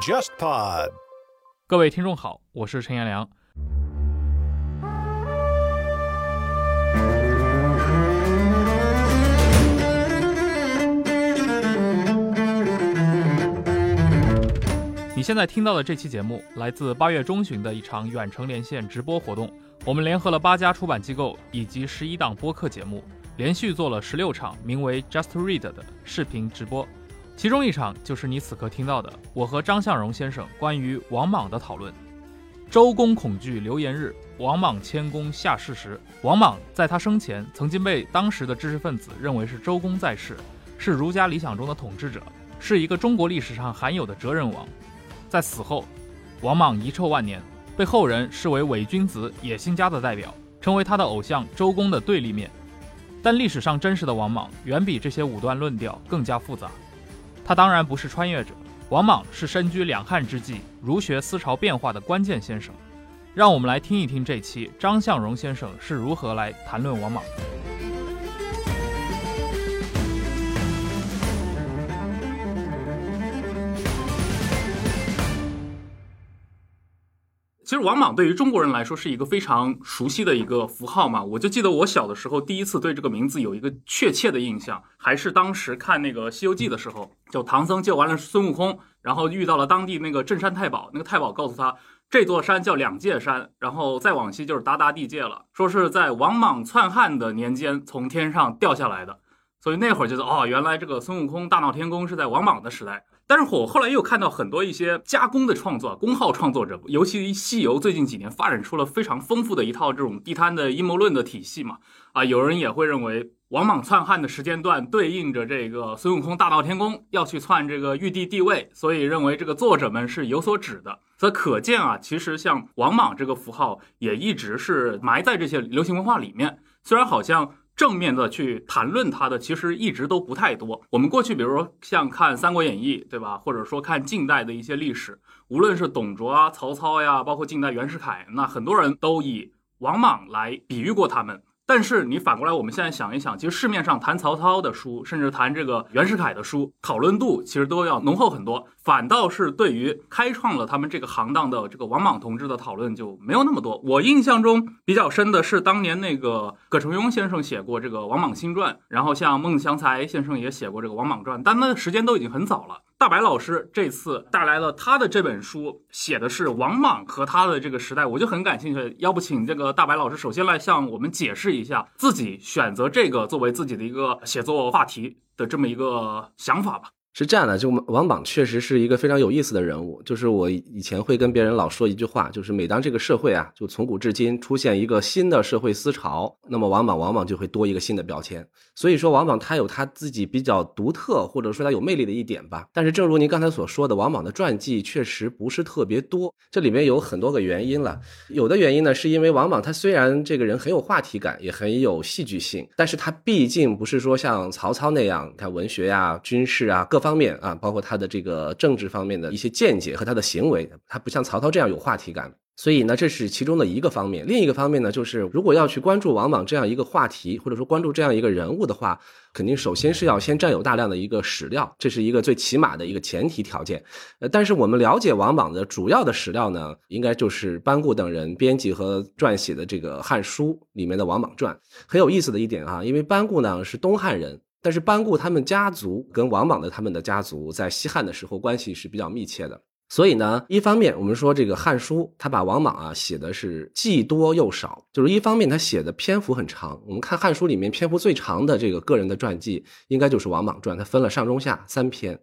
JustPod，各位听众好，我是陈彦良。你现在听到的这期节目来自八月中旬的一场远程连线直播活动。我们联合了八家出版机构以及十一档播客节目，连续做了十六场名为 Just Read 的视频直播。其中一场就是你此刻听到的，我和张向荣先生关于王莽的讨论。周公恐惧流言日，王莽谦恭下世时。王莽在他生前曾经被当时的知识分子认为是周公在世，是儒家理想中的统治者，是一个中国历史上罕有的哲人王。在死后，王莽遗臭万年，被后人视为伪君子、野心家的代表，成为他的偶像周公的对立面。但历史上真实的王莽远比这些武断论调更加复杂。他当然不是穿越者，王莽是身居两汉之际儒学思潮变化的关键先生。让我们来听一听这期张向荣先生是如何来谈论王莽的。其实王莽对于中国人来说是一个非常熟悉的一个符号嘛，我就记得我小的时候第一次对这个名字有一个确切的印象，还是当时看那个《西游记》的时候，就唐僧救完了孙悟空，然后遇到了当地那个镇山太保，那个太保告诉他这座山叫两界山，然后再往西就是达达地界了，说是在王莽篡汉的年间从天上掉下来的，所以那会儿觉得哦，原来这个孙悟空大闹天宫是在王莽的时代。但是我后来又看到很多一些加工的创作，工号创作者，尤其西游最近几年发展出了非常丰富的一套这种地摊的阴谋论的体系嘛。啊，有人也会认为王莽篡汉的时间段对应着这个孙悟空大闹天宫要去篡这个玉帝地位，所以认为这个作者们是有所指的。则可见啊，其实像王莽这个符号也一直是埋在这些流行文化里面，虽然好像。正面的去谈论它的，其实一直都不太多。我们过去，比如说像看《三国演义》，对吧？或者说看近代的一些历史，无论是董卓啊、曹操呀，包括近代袁世凯，那很多人都以王莽来比喻过他们。但是你反过来，我们现在想一想，其实市面上谈曹操的书，甚至谈这个袁世凯的书，讨论度其实都要浓厚很多。反倒是对于开创了他们这个行当的这个王莽同志的讨论就没有那么多。我印象中比较深的是当年那个葛承雍先生写过这个《王莽新传》，然后像孟祥才先生也写过这个《王莽传》，但那时间都已经很早了。大白老师这次带来了他的这本书，写的是王莽和他的这个时代，我就很感兴趣。要不请这个大白老师首先来向我们解释一下自己选择这个作为自己的一个写作话题的这么一个想法吧。是这样的，就王莽确实是一个非常有意思的人物。就是我以前会跟别人老说一句话，就是每当这个社会啊，就从古至今出现一个新的社会思潮，那么王莽往往就会多一个新的标签。所以说，王莽他有他自己比较独特，或者说他有魅力的一点吧。但是，正如您刚才所说的，王莽的传记确实不是特别多。这里面有很多个原因了。有的原因呢，是因为王莽他虽然这个人很有话题感，也很有戏剧性，但是他毕竟不是说像曹操那样，看文学呀、军事啊各方方。面啊，包括他的这个政治方面的一些见解和他的行为，他不像曹操这样有话题感。所以呢，这是其中的一个方面。另一个方面呢，就是如果要去关注王莽这样一个话题，或者说关注这样一个人物的话，肯定首先是要先占有大量的一个史料，这是一个最起码的一个前提条件。呃，但是我们了解王莽的主要的史料呢，应该就是班固等人编辑和撰写的这个《汉书》里面的《王莽传》。很有意思的一点啊，因为班固呢是东汉人。但是班固他们家族跟王莽的他们的家族在西汉的时候关系是比较密切的，所以呢，一方面我们说这个《汉书》他把王莽啊写的是既多又少，就是一方面他写的篇幅很长。我们看《汉书》里面篇幅最长的这个个人的传记，应该就是《王莽传》，他分了上中下三篇。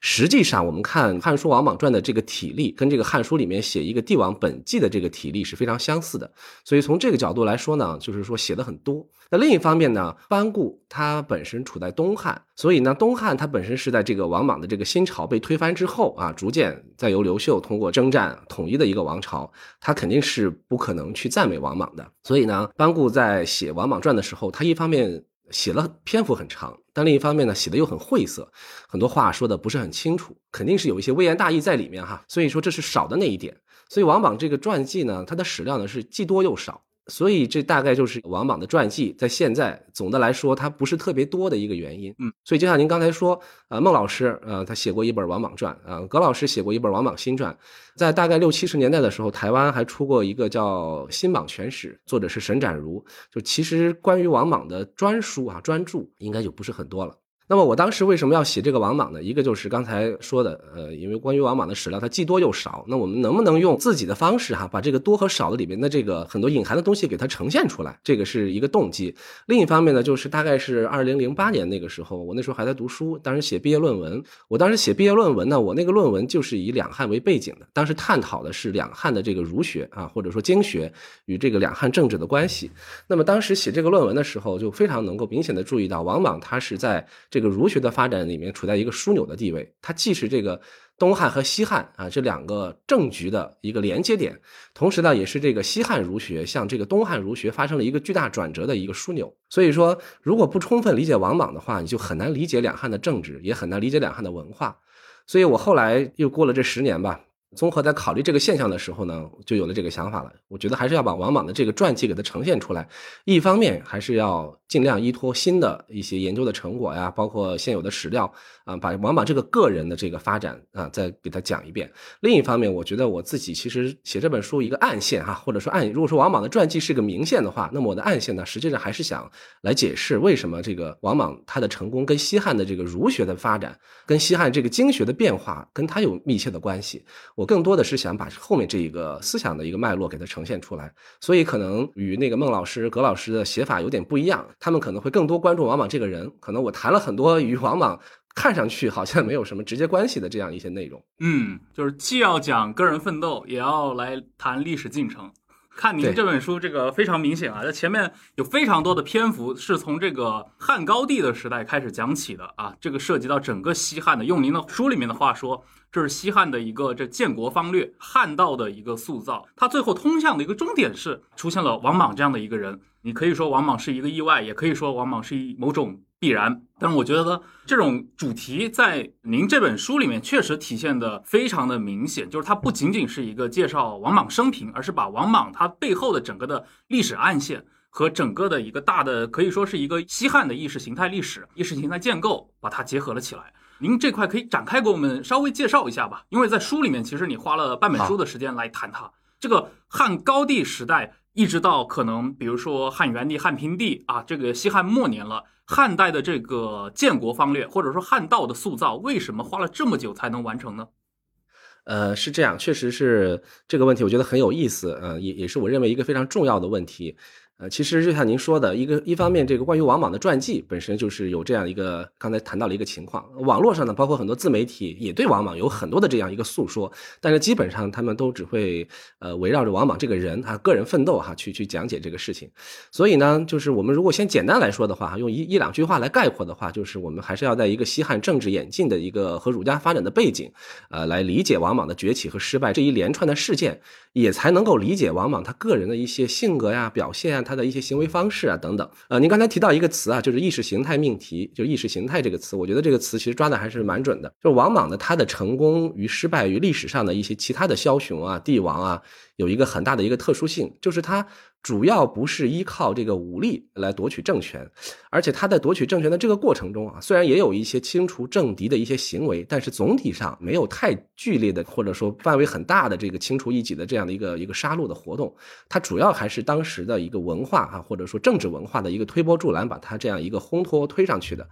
实际上，我们看《汉书·王莽传》的这个体例，跟这个《汉书》里面写一个帝王本纪的这个体例是非常相似的。所以从这个角度来说呢，就是说写的很多。那另一方面呢，班固他本身处在东汉，所以呢，东汉他本身是在这个王莽的这个新朝被推翻之后啊，逐渐再由刘秀通过征战统一的一个王朝，他肯定是不可能去赞美王莽的。所以呢，班固在写《王莽传》的时候，他一方面写了篇幅很长，但另一方面呢，写的又很晦涩，很多话说的不是很清楚，肯定是有一些微言大义在里面哈。所以说这是少的那一点。所以王莽这个传记呢，它的史料呢是既多又少。所以这大概就是王莽的传记，在现在总的来说，它不是特别多的一个原因。嗯，所以就像您刚才说，呃，孟老师，呃，他写过一本《王莽传》，啊，葛老师写过一本《王莽新传》，在大概六七十年代的时候，台湾还出过一个叫《新莽全史》，作者是沈展如。就其实关于王莽的专书啊、专著，应该就不是很多了。那么我当时为什么要写这个王莽呢？一个就是刚才说的，呃，因为关于王莽的史料它既多又少，那我们能不能用自己的方式哈，把这个多和少的里面的这个很多隐含的东西给它呈现出来？这个是一个动机。另一方面呢，就是大概是二零零八年那个时候，我那时候还在读书，当时写毕业论文。我当时写毕业论文呢，我那个论文就是以两汉为背景的，当时探讨的是两汉的这个儒学啊，或者说经学与这个两汉政治的关系。那么当时写这个论文的时候，就非常能够明显的注意到王莽他是在。这个儒学的发展里面处在一个枢纽的地位，它既是这个东汉和西汉啊这两个政局的一个连接点，同时呢，也是这个西汉儒学向这个东汉儒学发生了一个巨大转折的一个枢纽。所以说，如果不充分理解王莽的话，你就很难理解两汉的政治，也很难理解两汉的文化。所以我后来又过了这十年吧。综合在考虑这个现象的时候呢，就有了这个想法了。我觉得还是要把王莽的这个传记给它呈现出来。一方面还是要尽量依托新的一些研究的成果呀，包括现有的史料啊，把王莽这个个人的这个发展啊，再给他讲一遍。另一方面，我觉得我自己其实写这本书一个暗线哈，或者说暗，如果说王莽的传记是个明线的话，那么我的暗线呢，实际上还是想来解释为什么这个王莽他的成功跟西汉的这个儒学的发展，跟西汉这个经学的变化，跟他有密切的关系。我更多的是想把后面这一个思想的一个脉络给它呈现出来，所以可能与那个孟老师、葛老师的写法有点不一样。他们可能会更多关注王莽这个人，可能我谈了很多与王莽看上去好像没有什么直接关系的这样一些内容。嗯，就是既要讲个人奋斗，也要来谈历史进程。看您这本书，这个非常明显啊，在前面有非常多的篇幅是从这个汉高帝的时代开始讲起的啊，这个涉及到整个西汉的。用您的书里面的话说。这是西汉的一个这建国方略，汉道的一个塑造。它最后通向的一个终点是出现了王莽这样的一个人。你可以说王莽是一个意外，也可以说王莽是一某种必然。但是我觉得呢这种主题在您这本书里面确实体现的非常的明显，就是它不仅仅是一个介绍王莽生平，而是把王莽他背后的整个的历史暗线和整个的一个大的可以说是一个西汉的意识形态历史、意识形态建构，把它结合了起来。您这块可以展开给我们稍微介绍一下吧，因为在书里面其实你花了半本书的时间来谈它。这个汉高帝时代一直到可能比如说汉元帝、汉平帝啊，这个西汉末年了，汉代的这个建国方略或者说汉道的塑造，为什么花了这么久才能完成呢？呃，是这样，确实是这个问题，我觉得很有意思，呃，也也是我认为一个非常重要的问题。呃，其实就像您说的，一个一方面，这个关于王莽的传记本身就是有这样一个刚才谈到了一个情况。网络上呢，包括很多自媒体也对王莽有很多的这样一个诉说，但是基本上他们都只会呃围绕着王莽这个人啊个人奋斗哈去去讲解这个事情。所以呢，就是我们如果先简单来说的话，用一一两句话来概括的话，就是我们还是要在一个西汉政治演进的一个和儒家发展的背景，呃，来理解王莽的崛起和失败这一连串的事件，也才能够理解王莽他个人的一些性格呀、表现啊。他的一些行为方式啊，等等，呃，您刚才提到一个词啊，就是意识形态命题，就意识形态这个词，我觉得这个词其实抓的还是蛮准的。就王莽的他的成功与失败与历史上的一些其他的枭雄啊、帝王啊，有一个很大的一个特殊性，就是他。主要不是依靠这个武力来夺取政权，而且他在夺取政权的这个过程中啊，虽然也有一些清除政敌的一些行为，但是总体上没有太剧烈的或者说范围很大的这个清除异己的这样的一个一个杀戮的活动。他主要还是当时的一个文化啊，或者说政治文化的一个推波助澜，把他这样一个烘托推上去的。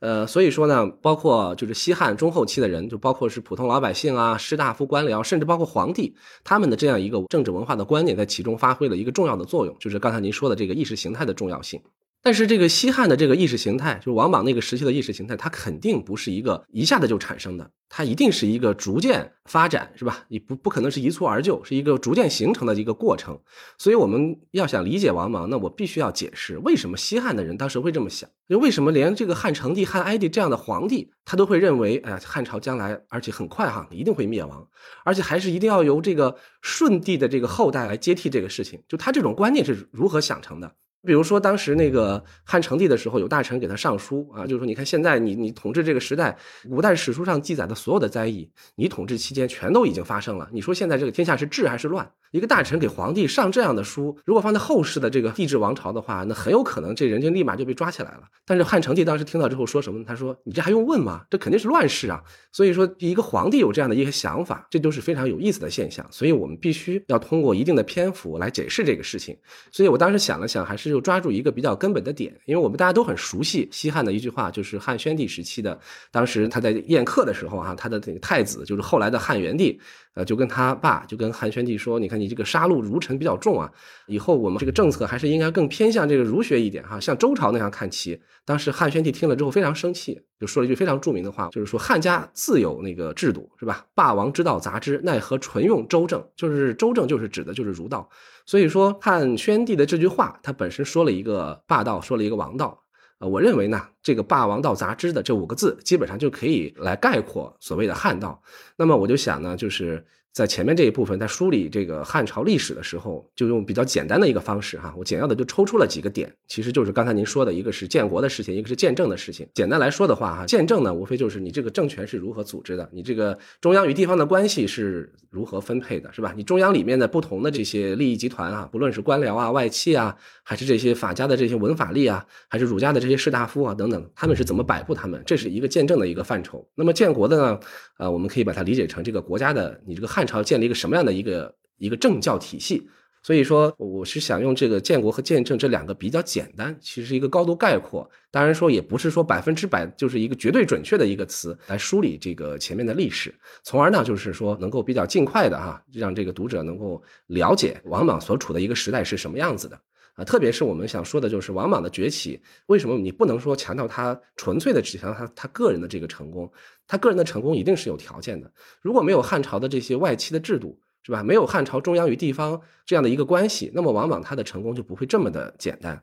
呃，所以说呢，包括就是西汉中后期的人，就包括是普通老百姓啊、士大夫、官僚，甚至包括皇帝，他们的这样一个政治文化的观念，在其中发挥了一个重要的作用，就是刚才您说的这个意识形态的重要性。但是这个西汉的这个意识形态，就是王莽那个时期的意识形态，它肯定不是一个一下子就产生的，它一定是一个逐渐发展，是吧？你不不可能是一蹴而就，是一个逐渐形成的一个过程。所以我们要想理解王莽，那我必须要解释为什么西汉的人当时会这么想，就为什么连这个汉成帝、汉哀帝这样的皇帝，他都会认为，哎呀，汉朝将来而且很快哈，一定会灭亡，而且还是一定要由这个舜帝的这个后代来接替这个事情，就他这种观念是如何想成的？比如说当时那个汉成帝的时候，有大臣给他上书啊，就是说你看现在你你统治这个时代，古代史书上记载的所有的灾异，你统治期间全都已经发生了。你说现在这个天下是治还是乱？一个大臣给皇帝上这样的书，如果放在后世的这个帝制王朝的话，那很有可能这人就立马就被抓起来了。但是汉成帝当时听到之后说什么？他说：“你这还用问吗？这肯定是乱世啊！”所以说，一个皇帝有这样的一些想法，这都是非常有意思的现象。所以我们必须要通过一定的篇幅来解释这个事情。所以我当时想了想，还是就抓住一个比较根本的点，因为我们大家都很熟悉西汉的一句话，就是汉宣帝时期的，当时他在宴客的时候哈，他的那个太子就是后来的汉元帝。呃，就跟他爸，就跟汉宣帝说：“你看，你这个杀戮儒臣比较重啊，以后我们这个政策还是应该更偏向这个儒学一点哈，像周朝那样看齐。”当时汉宣帝听了之后非常生气，就说了一句非常著名的话，就是说汉家自有那个制度，是吧？霸王之道杂之，奈何纯用周正？就是周正就是指的就是儒道。所以说汉宣帝的这句话，他本身说了一个霸道，说了一个王道。呃，我认为呢，这个“霸王道杂志”的这五个字，基本上就可以来概括所谓的汉道。那么我就想呢，就是。在前面这一部分，在梳理这个汉朝历史的时候，就用比较简单的一个方式哈，我简要的就抽出了几个点，其实就是刚才您说的一个是建国的事情，一个是建政的事情。简单来说的话哈，建政呢，无非就是你这个政权是如何组织的，你这个中央与地方的关系是如何分配的，是吧？你中央里面的不同的这些利益集团啊，不论是官僚啊、外戚啊，还是这些法家的这些文法吏啊，还是儒家的这些士大夫啊等等，他们是怎么摆布他们？这是一个见证的一个范畴。那么建国的呢，呃，我们可以把它理解成这个国家的你这个汉。朝建立一个什么样的一个一个政教体系？所以说，我是想用这个建国和建政这两个比较简单，其实是一个高度概括。当然说，也不是说百分之百就是一个绝对准确的一个词来梳理这个前面的历史，从而呢，就是说能够比较尽快的哈，让这个读者能够了解王莽所处的一个时代是什么样子的啊。特别是我们想说的就是王莽的崛起，为什么你不能说强调他纯粹的只强调他他个人的这个成功？他个人的成功一定是有条件的。如果没有汉朝的这些外戚的制度，是吧？没有汉朝中央与地方这样的一个关系，那么王莽他的成功就不会这么的简单。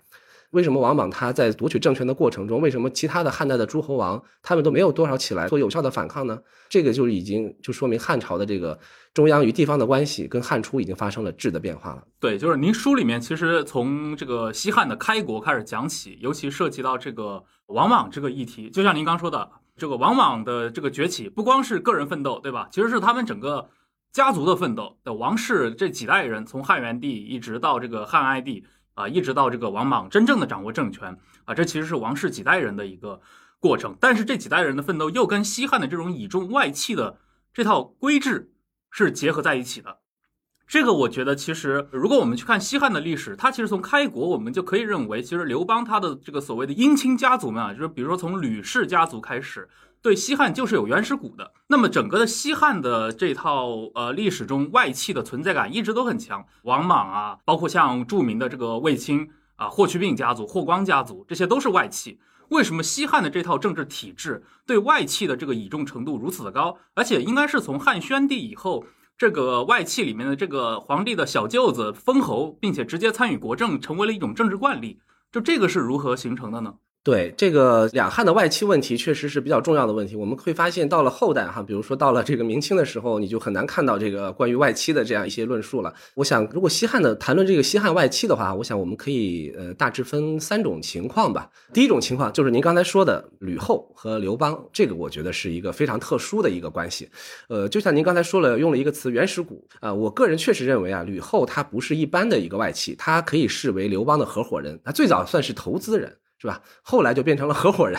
为什么王莽他在夺取政权的过程中，为什么其他的汉代的诸侯王他们都没有多少起来做有效的反抗呢？这个就已经就说明汉朝的这个中央与地方的关系跟汉初已经发生了质的变化了。对，就是您书里面其实从这个西汉的开国开始讲起，尤其涉及到这个王莽这个议题，就像您刚说的。这个王莽的这个崛起，不光是个人奋斗，对吧？其实是他们整个家族的奋斗。的王室这几代人，从汉元帝一直到这个汉哀帝啊，一直到这个王莽真正的掌握政权啊，这其实是王室几代人的一个过程。但是这几代人的奋斗，又跟西汉的这种倚重外戚的这套规制是结合在一起的。这个我觉得，其实如果我们去看西汉的历史，它其实从开国，我们就可以认为，其实刘邦他的这个所谓的姻亲家族们啊，就是比如说从吕氏家族开始，对西汉就是有原始股的。那么整个的西汉的这套呃历史中，外戚的存在感一直都很强。王莽啊，包括像著名的这个卫青啊，霍去病家族、霍光家族，这些都是外戚。为什么西汉的这套政治体制对外戚的这个倚重程度如此的高？而且应该是从汉宣帝以后。这个外戚里面的这个皇帝的小舅子封侯，并且直接参与国政，成为了一种政治惯例。就这个是如何形成的呢？对这个两汉的外戚问题，确实是比较重要的问题。我们会发现，到了后代哈，比如说到了这个明清的时候，你就很难看到这个关于外戚的这样一些论述了。我想，如果西汉的谈论这个西汉外戚的话，我想我们可以呃大致分三种情况吧。第一种情况就是您刚才说的吕后和刘邦，这个我觉得是一个非常特殊的一个关系。呃，就像您刚才说了，用了一个词“原始股”啊，我个人确实认为啊，吕后她不是一般的一个外戚，她可以视为刘邦的合伙人，她最早算是投资人。是吧？后来就变成了合伙人，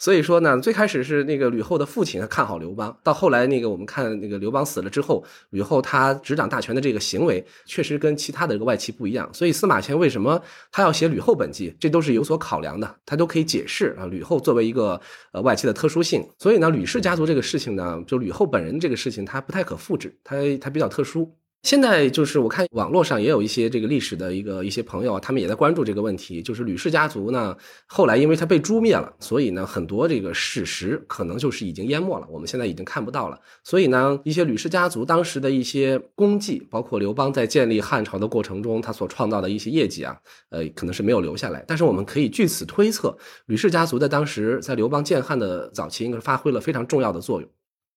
所以说呢，最开始是那个吕后的父亲看好刘邦，到后来那个我们看那个刘邦死了之后，吕后他执掌大权的这个行为确实跟其他的这个外戚不一样，所以司马迁为什么他要写吕后本纪，这都是有所考量的，他都可以解释啊。吕后作为一个呃外戚的特殊性，所以呢，吕氏家族这个事情呢，就吕后本人这个事情，他不太可复制，他他比较特殊。现在就是我看网络上也有一些这个历史的一个一些朋友，他们也在关注这个问题。就是吕氏家族呢，后来因为他被诛灭了，所以呢，很多这个史实可能就是已经淹没了，我们现在已经看不到了。所以呢，一些吕氏家族当时的一些功绩，包括刘邦在建立汉朝的过程中他所创造的一些业绩啊，呃，可能是没有留下来。但是我们可以据此推测，吕氏家族在当时在刘邦建汉的早期，应该是发挥了非常重要的作用。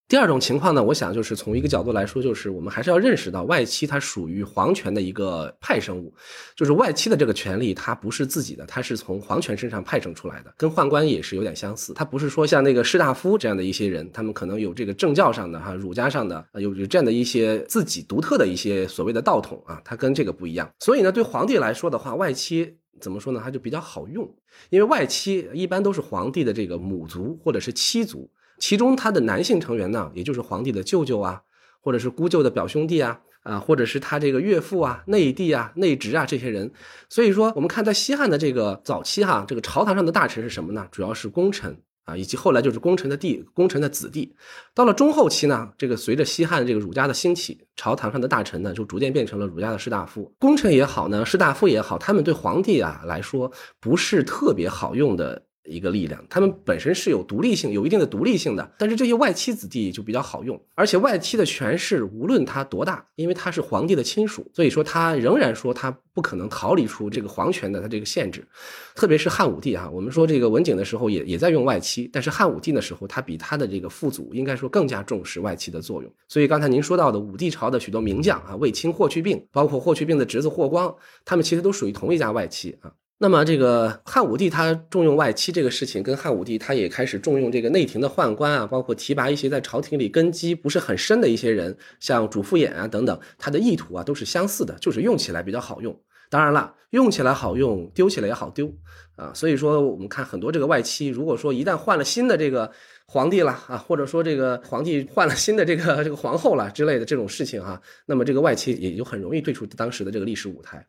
第二种情况呢，我想就是从一个角度来说，就是我们还是要认识到外戚它属于皇权的一个派生物，就是外戚的这个权利它不是自己的，它是从皇权身上派生出来的，跟宦官也是有点相似。它不是说像那个士大夫这样的一些人，他们可能有这个政教上的哈儒家上的有有这样的一些自己独特的一些所谓的道统啊，它跟这个不一样。所以呢，对皇帝来说的话，外戚怎么说呢？它就比较好用，因为外戚一般都是皇帝的这个母族或者是妻族。其中他的男性成员呢，也就是皇帝的舅舅啊，或者是姑舅的表兄弟啊，啊，或者是他这个岳父啊、内弟啊、内侄啊这些人。所以说，我们看在西汉的这个早期哈，这个朝堂上的大臣是什么呢？主要是功臣啊，以及后来就是功臣的弟、功臣的子弟。到了中后期呢，这个随着西汉这个儒家的兴起，朝堂上的大臣呢就逐渐变成了儒家的士大夫。功臣也好呢，士大夫也好，他们对皇帝啊来说不是特别好用的。一个力量，他们本身是有独立性，有一定的独立性的。但是这些外戚子弟就比较好用，而且外戚的权势无论他多大，因为他是皇帝的亲属，所以说他仍然说他不可能逃离出这个皇权的他这个限制。特别是汉武帝哈，我们说这个文景的时候也也在用外戚，但是汉武帝的时候，他比他的这个父祖应该说更加重视外戚的作用。所以刚才您说到的武帝朝的许多名将啊，卫青、霍去病，包括霍去病的侄子霍光，他们其实都属于同一家外戚啊。那么，这个汉武帝他重用外戚这个事情，跟汉武帝他也开始重用这个内廷的宦官啊，包括提拔一些在朝廷里根基不是很深的一些人，像主父偃啊等等，他的意图啊都是相似的，就是用起来比较好用。当然了，用起来好用，丢起来也好丢啊。所以说，我们看很多这个外戚，如果说一旦换了新的这个皇帝了啊，或者说这个皇帝换了新的这个这个皇后了之类的这种事情哈，那么这个外戚也就很容易退出当时的这个历史舞台。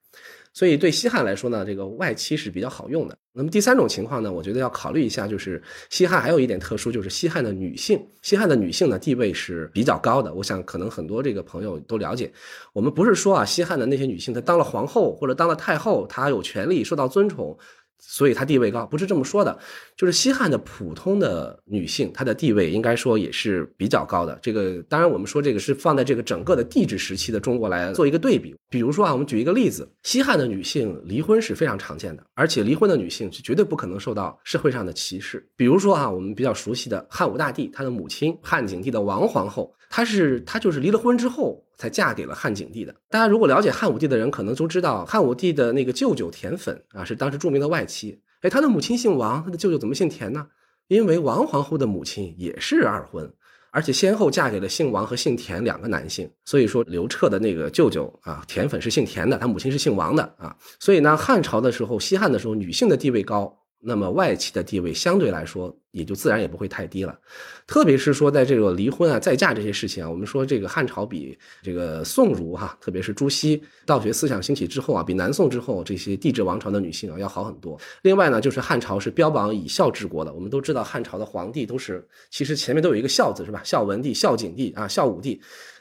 所以对西汉来说呢，这个外戚是比较好用的。那么第三种情况呢，我觉得要考虑一下，就是西汉还有一点特殊，就是西汉的女性，西汉的女性呢地位是比较高的。我想可能很多这个朋友都了解，我们不是说啊，西汉的那些女性她当了皇后或者当了太后，她有权利受到尊崇。所以她地位高，不是这么说的，就是西汉的普通的女性，她的地位应该说也是比较高的。这个当然，我们说这个是放在这个整个的帝制时期的中国来做一个对比。比如说啊，我们举一个例子，西汉的女性离婚是非常常见的，而且离婚的女性是绝对不可能受到社会上的歧视。比如说啊，我们比较熟悉的汉武大帝，他的母亲汉景帝的王皇后，她是她就是离了婚之后。才嫁给了汉景帝的。大家如果了解汉武帝的人，可能都知道汉武帝的那个舅舅田汾啊，是当时著名的外戚。哎，他的母亲姓王，他的舅舅怎么姓田呢？因为王皇后的母亲也是二婚，而且先后嫁给了姓王和姓田两个男性。所以说刘彻的那个舅舅啊，田汾是姓田的，他母亲是姓王的啊。所以呢，汉朝的时候，西汉的时候，女性的地位高。那么外戚的地位相对来说也就自然也不会太低了，特别是说在这个离婚啊、再嫁这些事情啊，我们说这个汉朝比这个宋儒哈，特别是朱熹道学思想兴起之后啊，比南宋之后这些帝制王朝的女性啊要好很多。另外呢，就是汉朝是标榜以孝治国的，我们都知道汉朝的皇帝都是其实前面都有一个孝字是吧？孝文帝、孝景帝啊、孝武帝。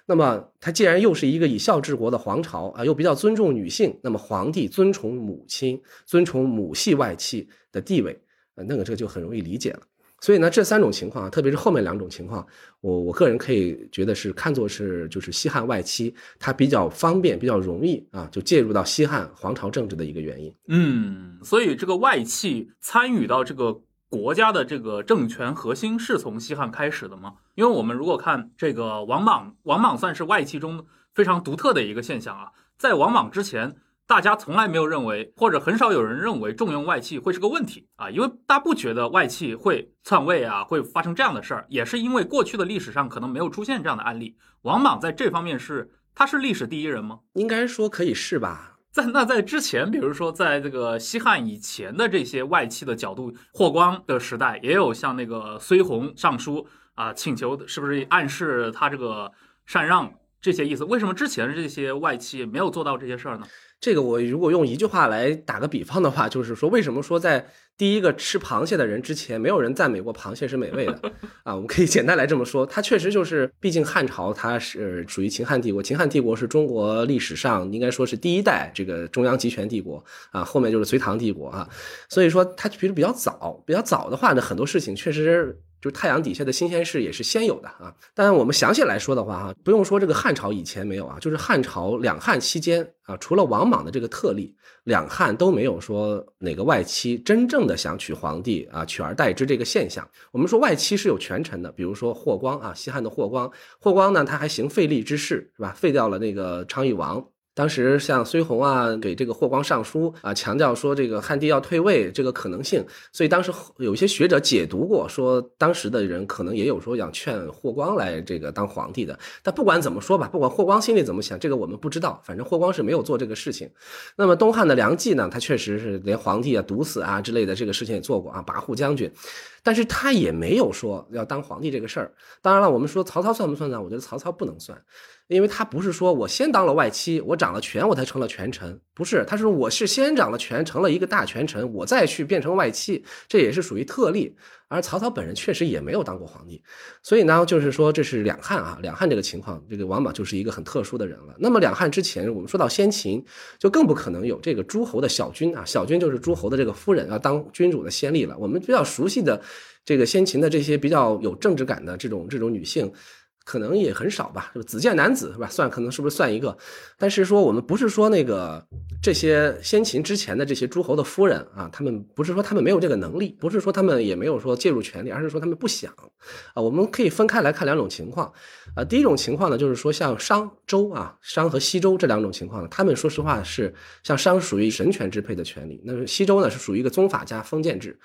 那么，他既然又是一个以孝治国的皇朝啊，又比较尊重女性，那么皇帝尊崇母亲、尊崇母系外戚的地位，呃，那个这个就很容易理解了。所以呢，这三种情况啊，特别是后面两种情况，我我个人可以觉得是看作是就是西汉外戚他比较方便、比较容易啊，就介入到西汉皇朝政治的一个原因。嗯，所以这个外戚参与到这个。国家的这个政权核心是从西汉开始的吗？因为我们如果看这个王莽，王莽算是外戚中非常独特的一个现象啊。在王莽之前，大家从来没有认为，或者很少有人认为重用外戚会是个问题啊，因为大家不觉得外戚会篡位啊，会发生这样的事儿，也是因为过去的历史上可能没有出现这样的案例。王莽在这方面是，他是历史第一人吗？应该说可以是吧。在那在之前，比如说在这个西汉以前的这些外戚的角度，霍光的时代也有像那个绥宏上书啊，请求是不是暗示他这个禅让这些意思？为什么之前的这些外戚没有做到这些事儿呢？这个我如果用一句话来打个比方的话，就是说为什么说在。第一个吃螃蟹的人之前，没有人赞美过螃蟹是美味的 啊！我们可以简单来这么说，它确实就是，毕竟汉朝它是属于秦汉帝国，秦汉帝国是中国历史上应该说是第一代这个中央集权帝国啊，后面就是隋唐帝国啊，所以说它其实比较早，比较早的话呢，很多事情确实就是太阳底下的新鲜事也是先有的啊。但我们详细来说的话哈，不用说这个汉朝以前没有啊，就是汉朝两汉期间啊，除了王莽的这个特例，两汉都没有说哪个外戚真正的想娶皇帝啊，取而代之这个现象。我们说外戚是有权臣的，比如说霍光啊，西汉的霍光，霍光呢他还行废立之事是吧？废掉了那个昌邑王。当时像崔洪啊，给这个霍光上书啊，强调说这个汉帝要退位这个可能性，所以当时有一些学者解读过，说当时的人可能也有说想劝霍光来这个当皇帝的。但不管怎么说吧，不管霍光心里怎么想，这个我们不知道。反正霍光是没有做这个事情。那么东汉的梁冀呢，他确实是连皇帝啊毒死啊之类的这个事情也做过啊，跋扈将军，但是他也没有说要当皇帝这个事儿。当然了，我们说曹操算不算呢？我觉得曹操不能算。因为他不是说我先当了外戚，我掌了权，我才成了权臣，不是，他说我是先掌了权，成了一个大权臣，我再去变成外戚，这也是属于特例。而曹操本人确实也没有当过皇帝，所以呢，就是说这是两汉啊，两汉这个情况，这个王莽就是一个很特殊的人了。那么两汉之前，我们说到先秦，就更不可能有这个诸侯的小君啊，小君就是诸侯的这个夫人要当君主的先例了。我们比较熟悉的这个先秦的这些比较有政治感的这种这种女性。可能也很少吧，是吧？子建男子是吧？算可能是不是算一个？但是说我们不是说那个这些先秦之前的这些诸侯的夫人啊，他们不是说他们没有这个能力，不是说他们也没有说介入权力，而是说他们不想啊。我们可以分开来看两种情况啊。第一种情况呢，就是说像商周啊，商和西周这两种情况呢，他们说实话是像商属于神权支配的权利，那西周呢是属于一个宗法加封建制，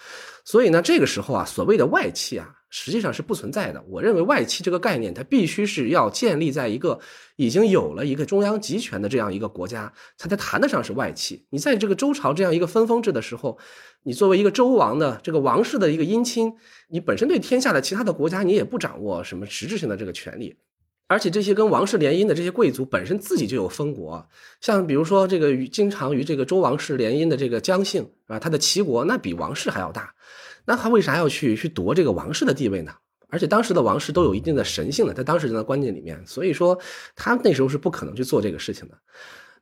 所以呢这个时候啊，所谓的外戚啊。实际上是不存在的。我认为外戚这个概念，它必须是要建立在一个已经有了一个中央集权的这样一个国家，它才谈得上是外戚。你在这个周朝这样一个分封制的时候，你作为一个周王的这个王室的一个姻亲，你本身对天下的其他的国家，你也不掌握什么实质性的这个权利。而且这些跟王室联姻的这些贵族本身自己就有封国，像比如说这个与经常与这个周王室联姻的这个姜姓啊，他的齐国那比王室还要大。那他为啥要去去夺这个王室的地位呢？而且当时的王室都有一定的神性的，在当时人的观念里面，所以说他那时候是不可能去做这个事情的。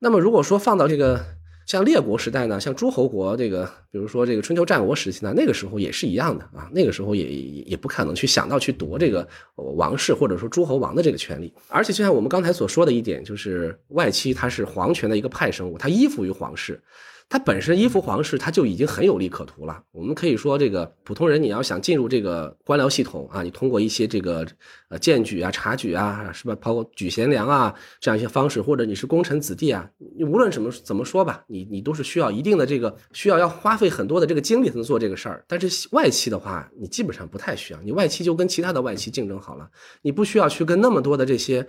那么如果说放到这个像列国时代呢，像诸侯国这个，比如说这个春秋战国时期呢，那个时候也是一样的啊，那个时候也也不可能去想到去夺这个王室或者说诸侯王的这个权利。而且就像我们刚才所说的一点，就是外戚他是皇权的一个派生物，他依附于皇室。他本身依附皇室，他就已经很有利可图了。我们可以说，这个普通人你要想进入这个官僚系统啊，你通过一些这个呃荐举啊、察举啊，是吧？包括举贤良啊这样一些方式，或者你是功臣子弟啊，你无论怎么怎么说吧，你你都是需要一定的这个需要要花费很多的这个精力才能做这个事儿。但是外戚的话，你基本上不太需要，你外戚就跟其他的外戚竞争好了，你不需要去跟那么多的这些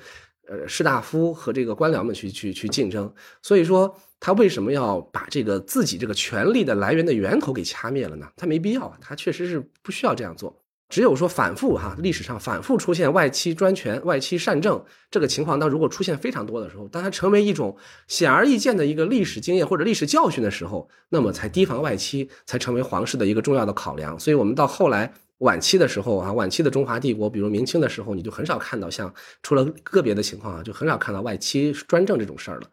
呃士大夫和这个官僚们去去去竞争。所以说。他为什么要把这个自己这个权力的来源的源头给掐灭了呢？他没必要啊，他确实是不需要这样做。只有说反复哈，历史上反复出现外戚专权、外戚擅政这个情况，当如果出现非常多的时候，当它成为一种显而易见的一个历史经验或者历史教训的时候，那么才提防外戚才成为皇室的一个重要的考量。所以，我们到后来晚期的时候啊，晚期的中华帝国，比如明清的时候，你就很少看到像除了个别的情况啊，就很少看到外戚专政这种事儿了。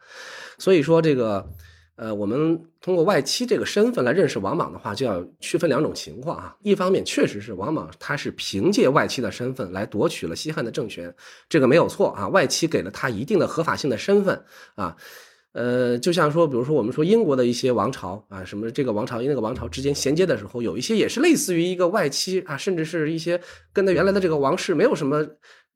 所以说这个，呃，我们通过外戚这个身份来认识王莽的话，就要区分两种情况啊。一方面，确实是王莽他是凭借外戚的身份来夺取了西汉的政权，这个没有错啊。外戚给了他一定的合法性的身份啊。呃，就像说，比如说我们说英国的一些王朝啊，什么这个王朝那个王朝之间衔接的时候，有一些也是类似于一个外戚啊，甚至是一些跟他原来的这个王室没有什么。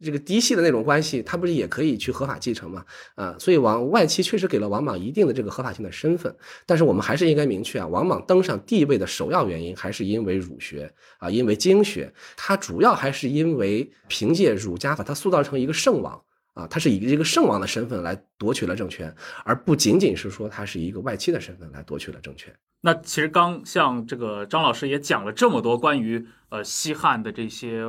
这个嫡系的那种关系，他不是也可以去合法继承吗？啊，所以王外戚确实给了王莽一定的这个合法性的身份，但是我们还是应该明确啊，王莽登上帝位的首要原因还是因为儒学啊，因为经学，他主要还是因为凭借儒家把他塑造成一个圣王啊，他是以一个圣王的身份来夺取了政权，而不仅仅是说他是一个外戚的身份来夺取了政权。那其实刚像这个张老师也讲了这么多关于呃西汉的这些。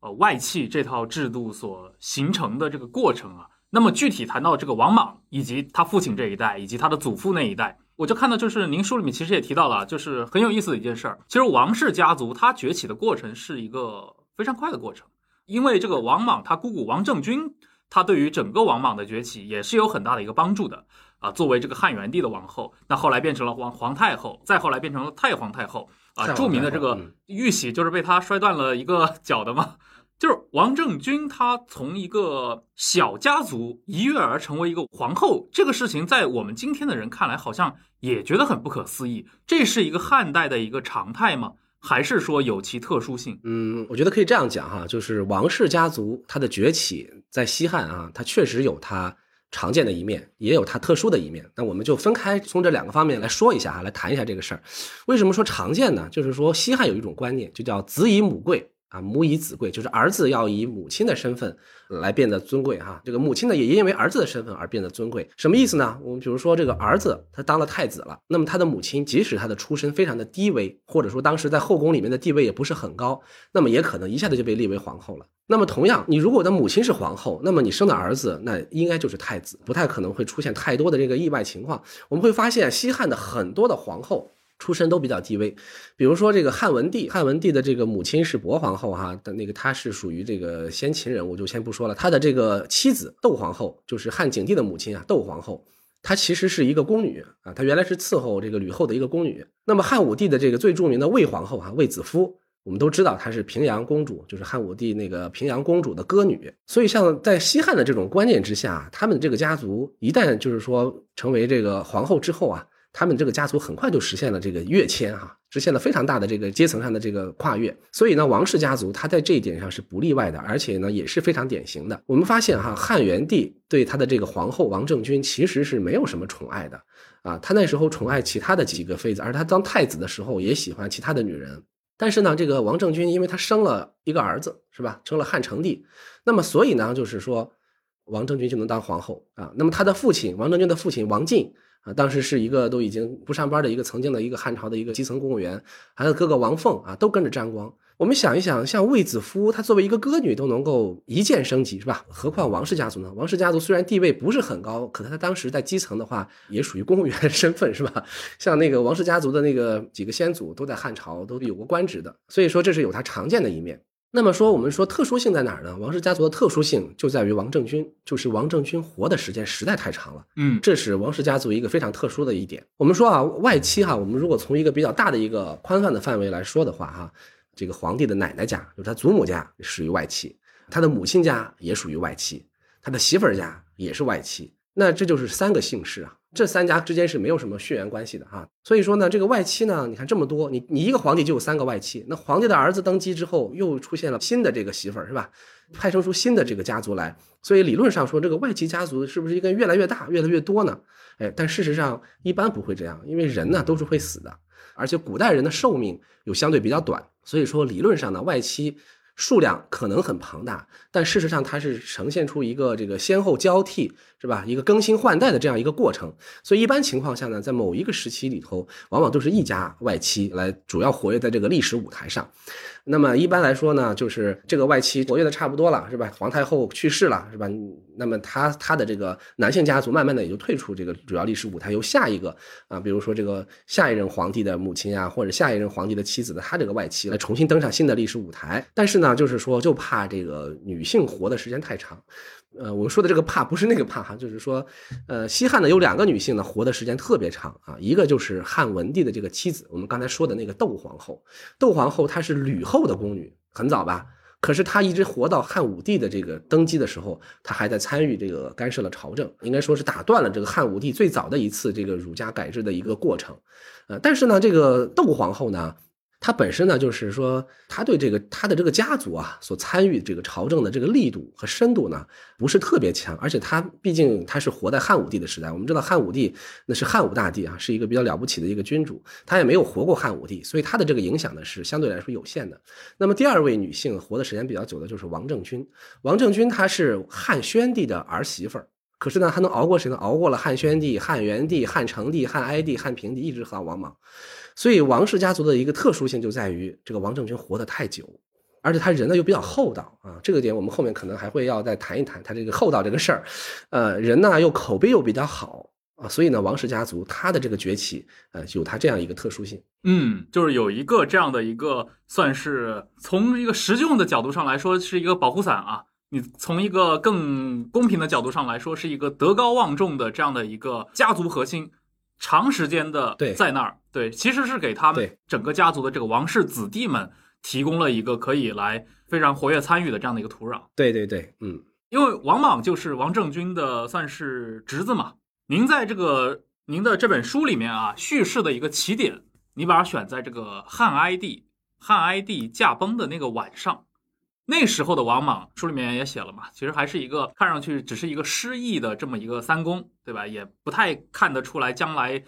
呃，外戚这套制度所形成的这个过程啊，那么具体谈到这个王莽以及他父亲这一代，以及他的祖父那一代，我就看到就是您书里面其实也提到了，就是很有意思的一件事儿。其实王氏家族他崛起的过程是一个非常快的过程，因为这个王莽他姑姑王政君，他对于整个王莽的崛起也是有很大的一个帮助的。啊，作为这个汉元帝的王后，那后来变成了皇皇太后，再后来变成了太皇太后啊。著名的这个玉玺就是被他摔断了一个脚的嘛。就是王政君，他从一个小家族一跃而成为一个皇后，这个事情在我们今天的人看来，好像也觉得很不可思议。这是一个汉代的一个常态吗？还是说有其特殊性？嗯，我觉得可以这样讲哈，就是王氏家族它的崛起在西汉啊，它确实有它常见的一面，也有它特殊的一面。那我们就分开从这两个方面来说一下哈，来谈一下这个事儿。为什么说常见呢？就是说西汉有一种观念，就叫子以母贵。啊，母以子贵，就是儿子要以母亲的身份来变得尊贵哈。这个母亲呢，也因为儿子的身份而变得尊贵。什么意思呢？我们比如说这个儿子他当了太子了，那么他的母亲即使他的出身非常的低微，或者说当时在后宫里面的地位也不是很高，那么也可能一下子就被立为皇后了。那么同样，你如果的母亲是皇后，那么你生的儿子那应该就是太子，不太可能会出现太多的这个意外情况。我们会发现西汉的很多的皇后。出身都比较低微，比如说这个汉文帝，汉文帝的这个母亲是薄皇后哈，的那个她是属于这个先秦人物，就先不说了。他的这个妻子窦皇后，就是汉景帝的母亲啊，窦皇后，她其实是一个宫女啊，她原来是伺候这个吕后的一个宫女。那么汉武帝的这个最著名的魏皇后啊，卫子夫，我们都知道她是平阳公主，就是汉武帝那个平阳公主的歌女。所以像在西汉的这种观念之下，他们这个家族一旦就是说成为这个皇后之后啊。他们这个家族很快就实现了这个跃迁哈，实现了非常大的这个阶层上的这个跨越。所以呢，王氏家族他在这一点上是不例外的，而且呢也是非常典型的。我们发现哈，汉元帝对他的这个皇后王政君其实是没有什么宠爱的啊，他那时候宠爱其他的几个妃子，而他当太子的时候也喜欢其他的女人。但是呢，这个王政君因为他生了一个儿子是吧，生了汉成帝，那么所以呢，就是说王政君就能当皇后啊。那么他的父亲王政君的父亲王进。啊，当时是一个都已经不上班的一个曾经的一个汉朝的一个基层公务员，还有哥哥王凤啊，都跟着沾光。我们想一想，像卫子夫，她作为一个歌女都能够一键升级，是吧？何况王氏家族呢？王氏家族虽然地位不是很高，可是他当时在基层的话，也属于公务员 身份，是吧？像那个王氏家族的那个几个先祖都在汉朝都有过官职的，所以说这是有他常见的一面。那么说，我们说特殊性在哪儿呢？王氏家族的特殊性就在于王政君，就是王政君活的时间实在太长了。嗯，这是王氏家族一个非常特殊的一点。我们说啊，外戚哈，我们如果从一个比较大的一个宽泛的范围来说的话哈，这个皇帝的奶奶家，就是他祖母家属于外戚，他的母亲家也属于外戚，他的媳妇儿家也是外戚。那这就是三个姓氏啊，这三家之间是没有什么血缘关系的哈。所以说呢，这个外戚呢，你看这么多，你你一个皇帝就有三个外戚，那皇帝的儿子登基之后，又出现了新的这个媳妇儿是吧？派生出新的这个家族来，所以理论上说，这个外戚家族是不是应该越来越大、越来越多呢？哎，但事实上一般不会这样，因为人呢都是会死的，而且古代人的寿命又相对比较短，所以说理论上呢，外戚。数量可能很庞大，但事实上它是呈现出一个这个先后交替，是吧？一个更新换代的这样一个过程。所以一般情况下呢，在某一个时期里头，往往都是一家外戚来主要活跃在这个历史舞台上。那么一般来说呢，就是这个外戚活跃的差不多了，是吧？皇太后去世了，是吧？那么他他的这个男性家族慢慢的也就退出这个主要历史舞台，由下一个啊，比如说这个下一任皇帝的母亲啊，或者下一任皇帝的妻子的他这个外戚来重新登上新的历史舞台。但是呢，就是说就怕这个女性活的时间太长。呃，我说的这个怕不是那个怕哈，就是说，呃，西汉呢有两个女性呢活的时间特别长啊，一个就是汉文帝的这个妻子，我们刚才说的那个窦皇后。窦皇后她是吕后的宫女，很早吧？可是她一直活到汉武帝的这个登基的时候，她还在参与这个干涉了朝政，应该说是打断了这个汉武帝最早的一次这个儒家改制的一个过程。呃，但是呢，这个窦皇后呢。他本身呢，就是说，他对这个他的这个家族啊，所参与这个朝政的这个力度和深度呢，不是特别强。而且他毕竟他是活在汉武帝的时代，我们知道汉武帝那是汉武大帝啊，是一个比较了不起的一个君主，他也没有活过汉武帝，所以他的这个影响呢是相对来说有限的。那么第二位女性活的时间比较久的就是王政君，王政君她是汉宣帝的儿媳妇儿，可是呢，她能熬过谁呢？熬过了汉宣帝、汉元帝、汉成帝、汉哀帝、汉平帝，一直到王莽。所以王氏家族的一个特殊性就在于这个王政君活得太久，而且他人呢又比较厚道啊，这个点我们后面可能还会要再谈一谈他这个厚道这个事儿，呃，人呢又口碑又比较好啊，所以呢王氏家族他的这个崛起，呃，有他这样一个特殊性。嗯，就是有一个这样的一个算是从一个实用的角度上来说是一个保护伞啊，你从一个更公平的角度上来说，是一个德高望重的这样的一个家族核心，长时间的对在那儿，对，其实是给他们整个家族的这个王室子弟们提供了一个可以来非常活跃参与的这样的一个土壤。对对对，嗯，因为王莽就是王政君的算是侄子嘛。您在这个您的这本书里面啊，叙事的一个起点，你把它选在这个汉哀帝汉哀帝驾崩的那个晚上。那时候的王莽，书里面也写了嘛，其实还是一个看上去只是一个失意的这么一个三公，对吧？也不太看得出来将来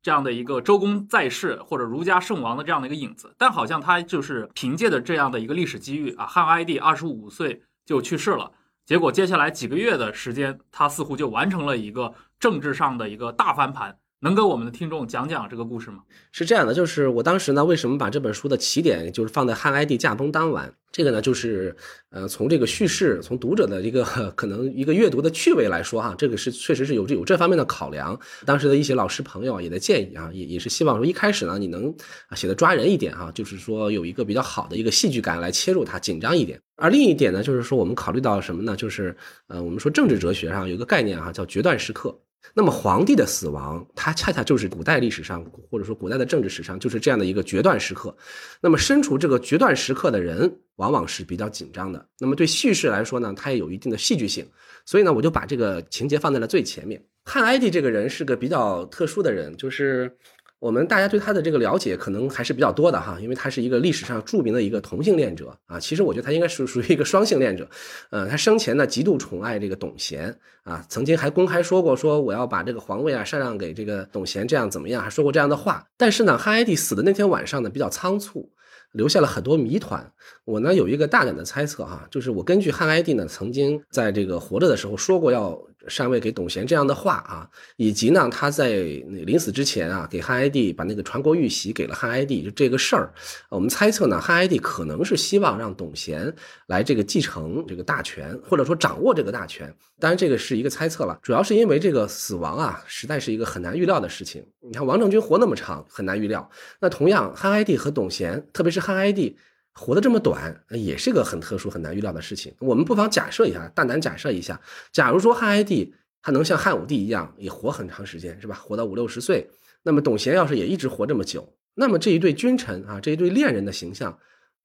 这样的一个周公在世或者儒家圣王的这样的一个影子。但好像他就是凭借着这样的一个历史机遇啊，汉哀帝二十五岁就去世了。结果接下来几个月的时间，他似乎就完成了一个政治上的一个大翻盘。能给我们的听众讲讲这个故事吗？是这样的，就是我当时呢，为什么把这本书的起点就是放在汉哀帝驾崩当晚？这个呢，就是呃，从这个叙事，从读者的一个 可能一个阅读的趣味来说哈，这个是确实是有这有这方面的考量。当时的一些老师朋友也在建议啊，也也是希望说一开始呢，你能写的抓人一点哈，就是说有一个比较好的一个戏剧感来切入它，紧张一点。而另一点呢，就是说我们考虑到什么呢？就是呃，我们说政治哲学上有一个概念哈，叫决断时刻。那么皇帝的死亡，它恰恰就是古代历史上或者说古代的政治史上就是这样的一个决断时刻。那么身处这个决断时刻的人，往往是比较紧张的。那么对叙事来说呢，它也有一定的戏剧性。所以呢，我就把这个情节放在了最前面。汉哀帝这个人是个比较特殊的人，就是。我们大家对他的这个了解可能还是比较多的哈，因为他是一个历史上著名的一个同性恋者啊。其实我觉得他应该是属于一个双性恋者，呃，他生前呢极度宠爱这个董贤啊，曾经还公开说过说我要把这个皇位啊禅让给这个董贤，这样怎么样？还说过这样的话。但是呢，汉哀帝死的那天晚上呢比较仓促，留下了很多谜团。我呢有一个大胆的猜测哈，就是我根据汉哀帝呢曾经在这个活着的时候说过要。禅位给董贤这样的话啊，以及呢，他在临死之前啊，给汉哀帝把那个传国玉玺给了汉哀帝，就这个事儿，我们猜测呢，汉哀帝可能是希望让董贤来这个继承这个大权，或者说掌握这个大权。当然，这个是一个猜测了，主要是因为这个死亡啊，实在是一个很难预料的事情。你看王政君活那么长，很难预料。那同样，汉哀帝和董贤，特别是汉哀帝。活得这么短，也是个很特殊、很难预料的事情。我们不妨假设一下，大胆假设一下，假如说汉哀帝他能像汉武帝一样也活很长时间，是吧？活到五六十岁，那么董贤要是也一直活这么久，那么这一对君臣啊，这一对恋人的形象。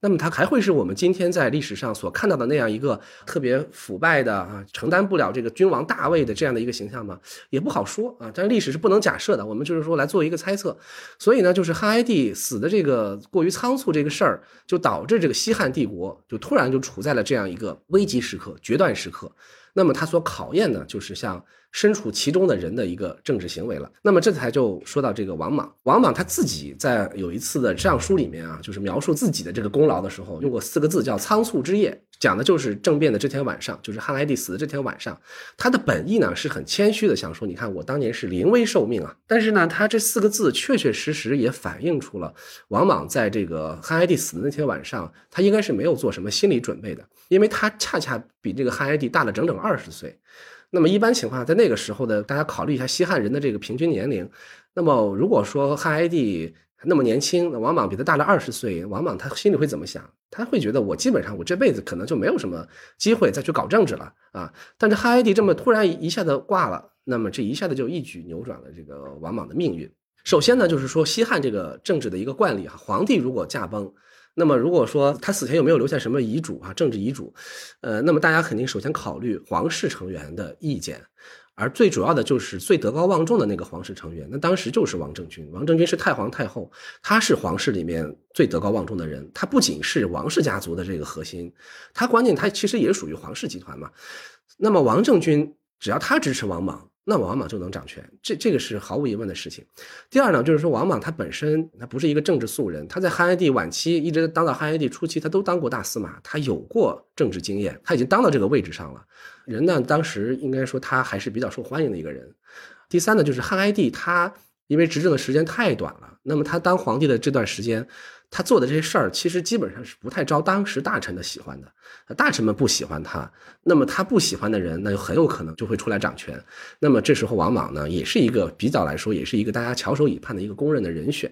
那么他还会是我们今天在历史上所看到的那样一个特别腐败的啊，承担不了这个君王大位的这样的一个形象吗？也不好说啊。但历史是不能假设的，我们就是说来做一个猜测。所以呢，就是汉哀帝死的这个过于仓促这个事儿，就导致这个西汉帝国就突然就处在了这样一个危急时刻、决断时刻。那么他所考验的，就是像。身处其中的人的一个政治行为了，那么这才就说到这个王莽。王莽他自己在有一次的上书里面啊，就是描述自己的这个功劳的时候，用过四个字叫“仓促之夜”，讲的就是政变的这天晚上，就是汉哀帝死的这天晚上。他的本意呢是很谦虚的，想说你看我当年是临危受命啊。但是呢，他这四个字确确实实也反映出了王莽在这个汉哀帝死的那天晚上，他应该是没有做什么心理准备的，因为他恰恰比这个汉哀帝大了整整二十岁。那么一般情况下，在那个时候的，大家考虑一下西汉人的这个平均年龄。那么如果说汉哀帝那么年轻，那王莽比他大了二十岁，王莽他心里会怎么想？他会觉得我基本上我这辈子可能就没有什么机会再去搞政治了啊。但是汉哀帝这么突然一下子挂了，那么这一下子就一举扭转了这个王莽的命运。首先呢，就是说西汉这个政治的一个惯例哈，皇帝如果驾崩。那么，如果说他死前有没有留下什么遗嘱啊，政治遗嘱，呃，那么大家肯定首先考虑皇室成员的意见，而最主要的就是最德高望重的那个皇室成员，那当时就是王政君。王政君是太皇太后，他是皇室里面最德高望重的人，他不仅是王氏家族的这个核心，他关键他其实也属于皇室集团嘛。那么王政君只要他支持王莽。那王莽就能掌权，这这个是毫无疑问的事情。第二呢，就是说王莽他本身他不是一个政治素人，他在汉哀帝晚期一直当到汉哀帝初期，他都当过大司马，他有过政治经验，他已经当到这个位置上了。人呢，当时应该说他还是比较受欢迎的一个人。第三呢，就是汉哀帝他因为执政的时间太短了，那么他当皇帝的这段时间。他做的这些事儿，其实基本上是不太招当时大臣的喜欢的。大臣们不喜欢他，那么他不喜欢的人，那就很有可能就会出来掌权。那么这时候王莽呢，也是一个比较来说，也是一个大家翘首以盼的一个公认的人选。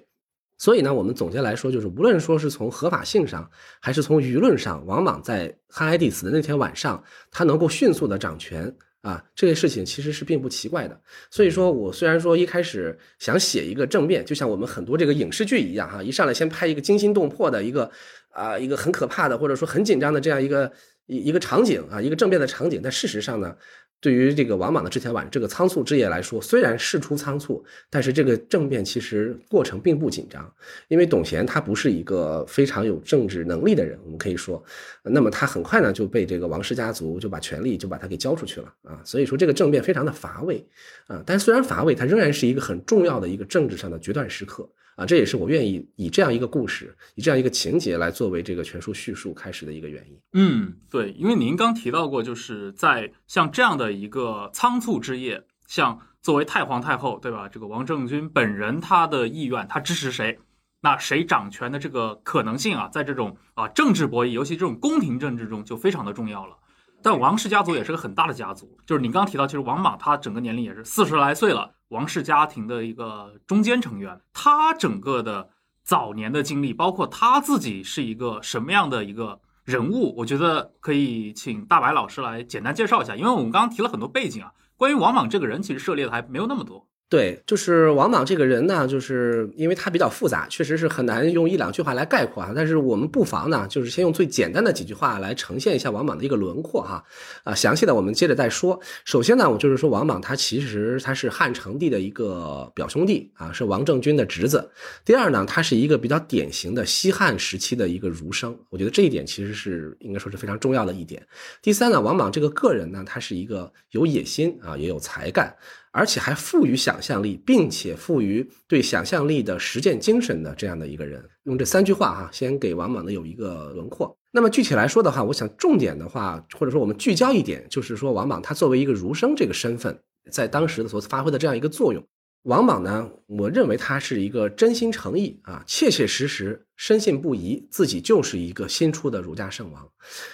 所以呢，我们总结来说，就是无论说是从合法性上，还是从舆论上，王莽在汉哀帝死的那天晚上，他能够迅速的掌权啊，这个事情其实是并不奇怪的。所以说我虽然说一开始想写一个政变，就像我们很多这个影视剧一样哈，一上来先拍一个惊心动魄的一个啊一个很可怕的或者说很紧张的这样一个一一个场景啊，一个政变的场景，但事实上呢。对于这个王莽的之前晚这个仓促之夜来说，虽然事出仓促，但是这个政变其实过程并不紧张，因为董贤他不是一个非常有政治能力的人，我们可以说，那么他很快呢就被这个王氏家族就把权力就把他给交出去了啊，所以说这个政变非常的乏味啊，但虽然乏味，它仍然是一个很重要的一个政治上的决断时刻。啊，这也是我愿意以这样一个故事，以这样一个情节来作为这个全书叙述开始的一个原因。嗯，对，因为您刚提到过，就是在像这样的一个仓促之夜，像作为太皇太后，对吧？这个王政君本人他的意愿，他支持谁？那谁掌权的这个可能性啊，在这种啊政治博弈，尤其这种宫廷政治中，就非常的重要了。但王氏家族也是个很大的家族，就是您刚提到，其实王莽他整个年龄也是四十来岁了。王氏家庭的一个中间成员，他整个的早年的经历，包括他自己是一个什么样的一个人物，我觉得可以请大白老师来简单介绍一下，因为我们刚刚提了很多背景啊，关于王莽这个人，其实涉猎的还没有那么多。对，就是王莽这个人呢，就是因为他比较复杂，确实是很难用一两句话来概括啊。但是我们不妨呢，就是先用最简单的几句话来呈现一下王莽的一个轮廓哈。啊，详细的我们接着再说。首先呢，我就是说王莽他其实他是汉成帝的一个表兄弟啊，是王政君的侄子。第二呢，他是一个比较典型的西汉时期的一个儒生，我觉得这一点其实是应该说是非常重要的一点。第三呢，王莽这个个人呢，他是一个有野心啊，也有才干。而且还富于想象力，并且富于对想象力的实践精神的这样的一个人，用这三句话哈，先给王莽呢有一个轮廓。那么具体来说的话，我想重点的话，或者说我们聚焦一点，就是说王莽他作为一个儒生这个身份，在当时的所发挥的这样一个作用。王莽呢，我认为他是一个真心诚意啊，切切实实、深信不疑，自己就是一个新出的儒家圣王。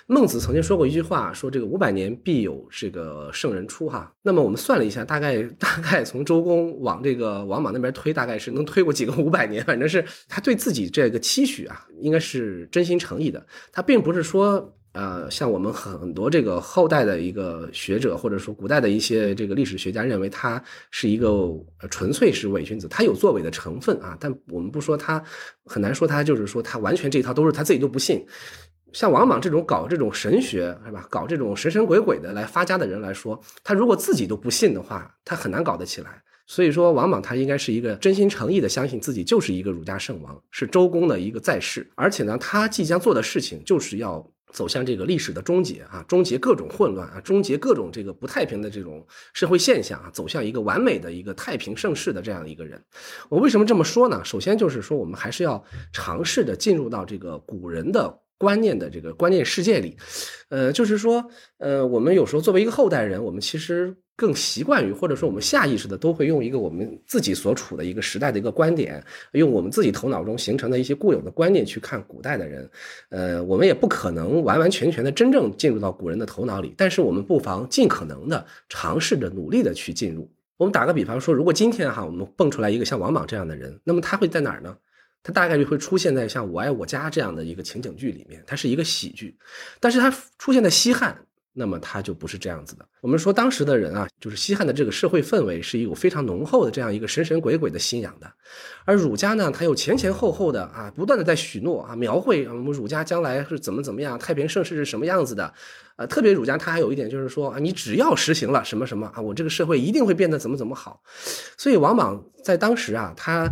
孟子曾经说过一句话，说这个五百年必有这个圣人出哈。那么我们算了一下，大概大概从周公往这个王莽那边推，大概是能推过几个五百年，反正是他对自己这个期许啊，应该是真心诚意的。他并不是说。呃，像我们很多这个后代的一个学者，或者说古代的一些这个历史学家认为他是一个纯粹是伪君子，他有作伪的成分啊，但我们不说他，很难说他就是说他完全这一套都是他自己都不信。像王莽这种搞这种神学是吧，搞这种神神鬼鬼的来发家的人来说，他如果自己都不信的话，他很难搞得起来。所以说，王莽他应该是一个真心诚意的相信自己就是一个儒家圣王，是周公的一个在世，而且呢，他即将做的事情就是要。走向这个历史的终结啊，终结各种混乱啊，终结各种这个不太平的这种社会现象啊，走向一个完美的一个太平盛世的这样一个人。我为什么这么说呢？首先就是说，我们还是要尝试的进入到这个古人的。观念的这个观念世界里，呃，就是说，呃，我们有时候作为一个后代人，我们其实更习惯于，或者说我们下意识的都会用一个我们自己所处的一个时代的一个观点，用我们自己头脑中形成的一些固有的观念去看古代的人，呃，我们也不可能完完全全的真正进入到古人的头脑里，但是我们不妨尽可能的尝试着努力的去进入。我们打个比方说，如果今天哈我们蹦出来一个像王莽这样的人，那么他会在哪儿呢？他大概率会出现在像《我爱我家》这样的一个情景剧里面，它是一个喜剧，但是它出现在西汉，那么它就不是这样子的。我们说当时的人啊，就是西汉的这个社会氛围是有非常浓厚的这样一个神神鬼鬼的信仰的，而儒家呢，他又前前后后的啊，不断的在许诺啊，描绘我们儒家将来是怎么怎么样，太平盛世是什么样子的，呃，特别儒家他还有一点就是说啊，你只要实行了什么什么啊，我这个社会一定会变得怎么怎么好，所以王莽在当时啊，他。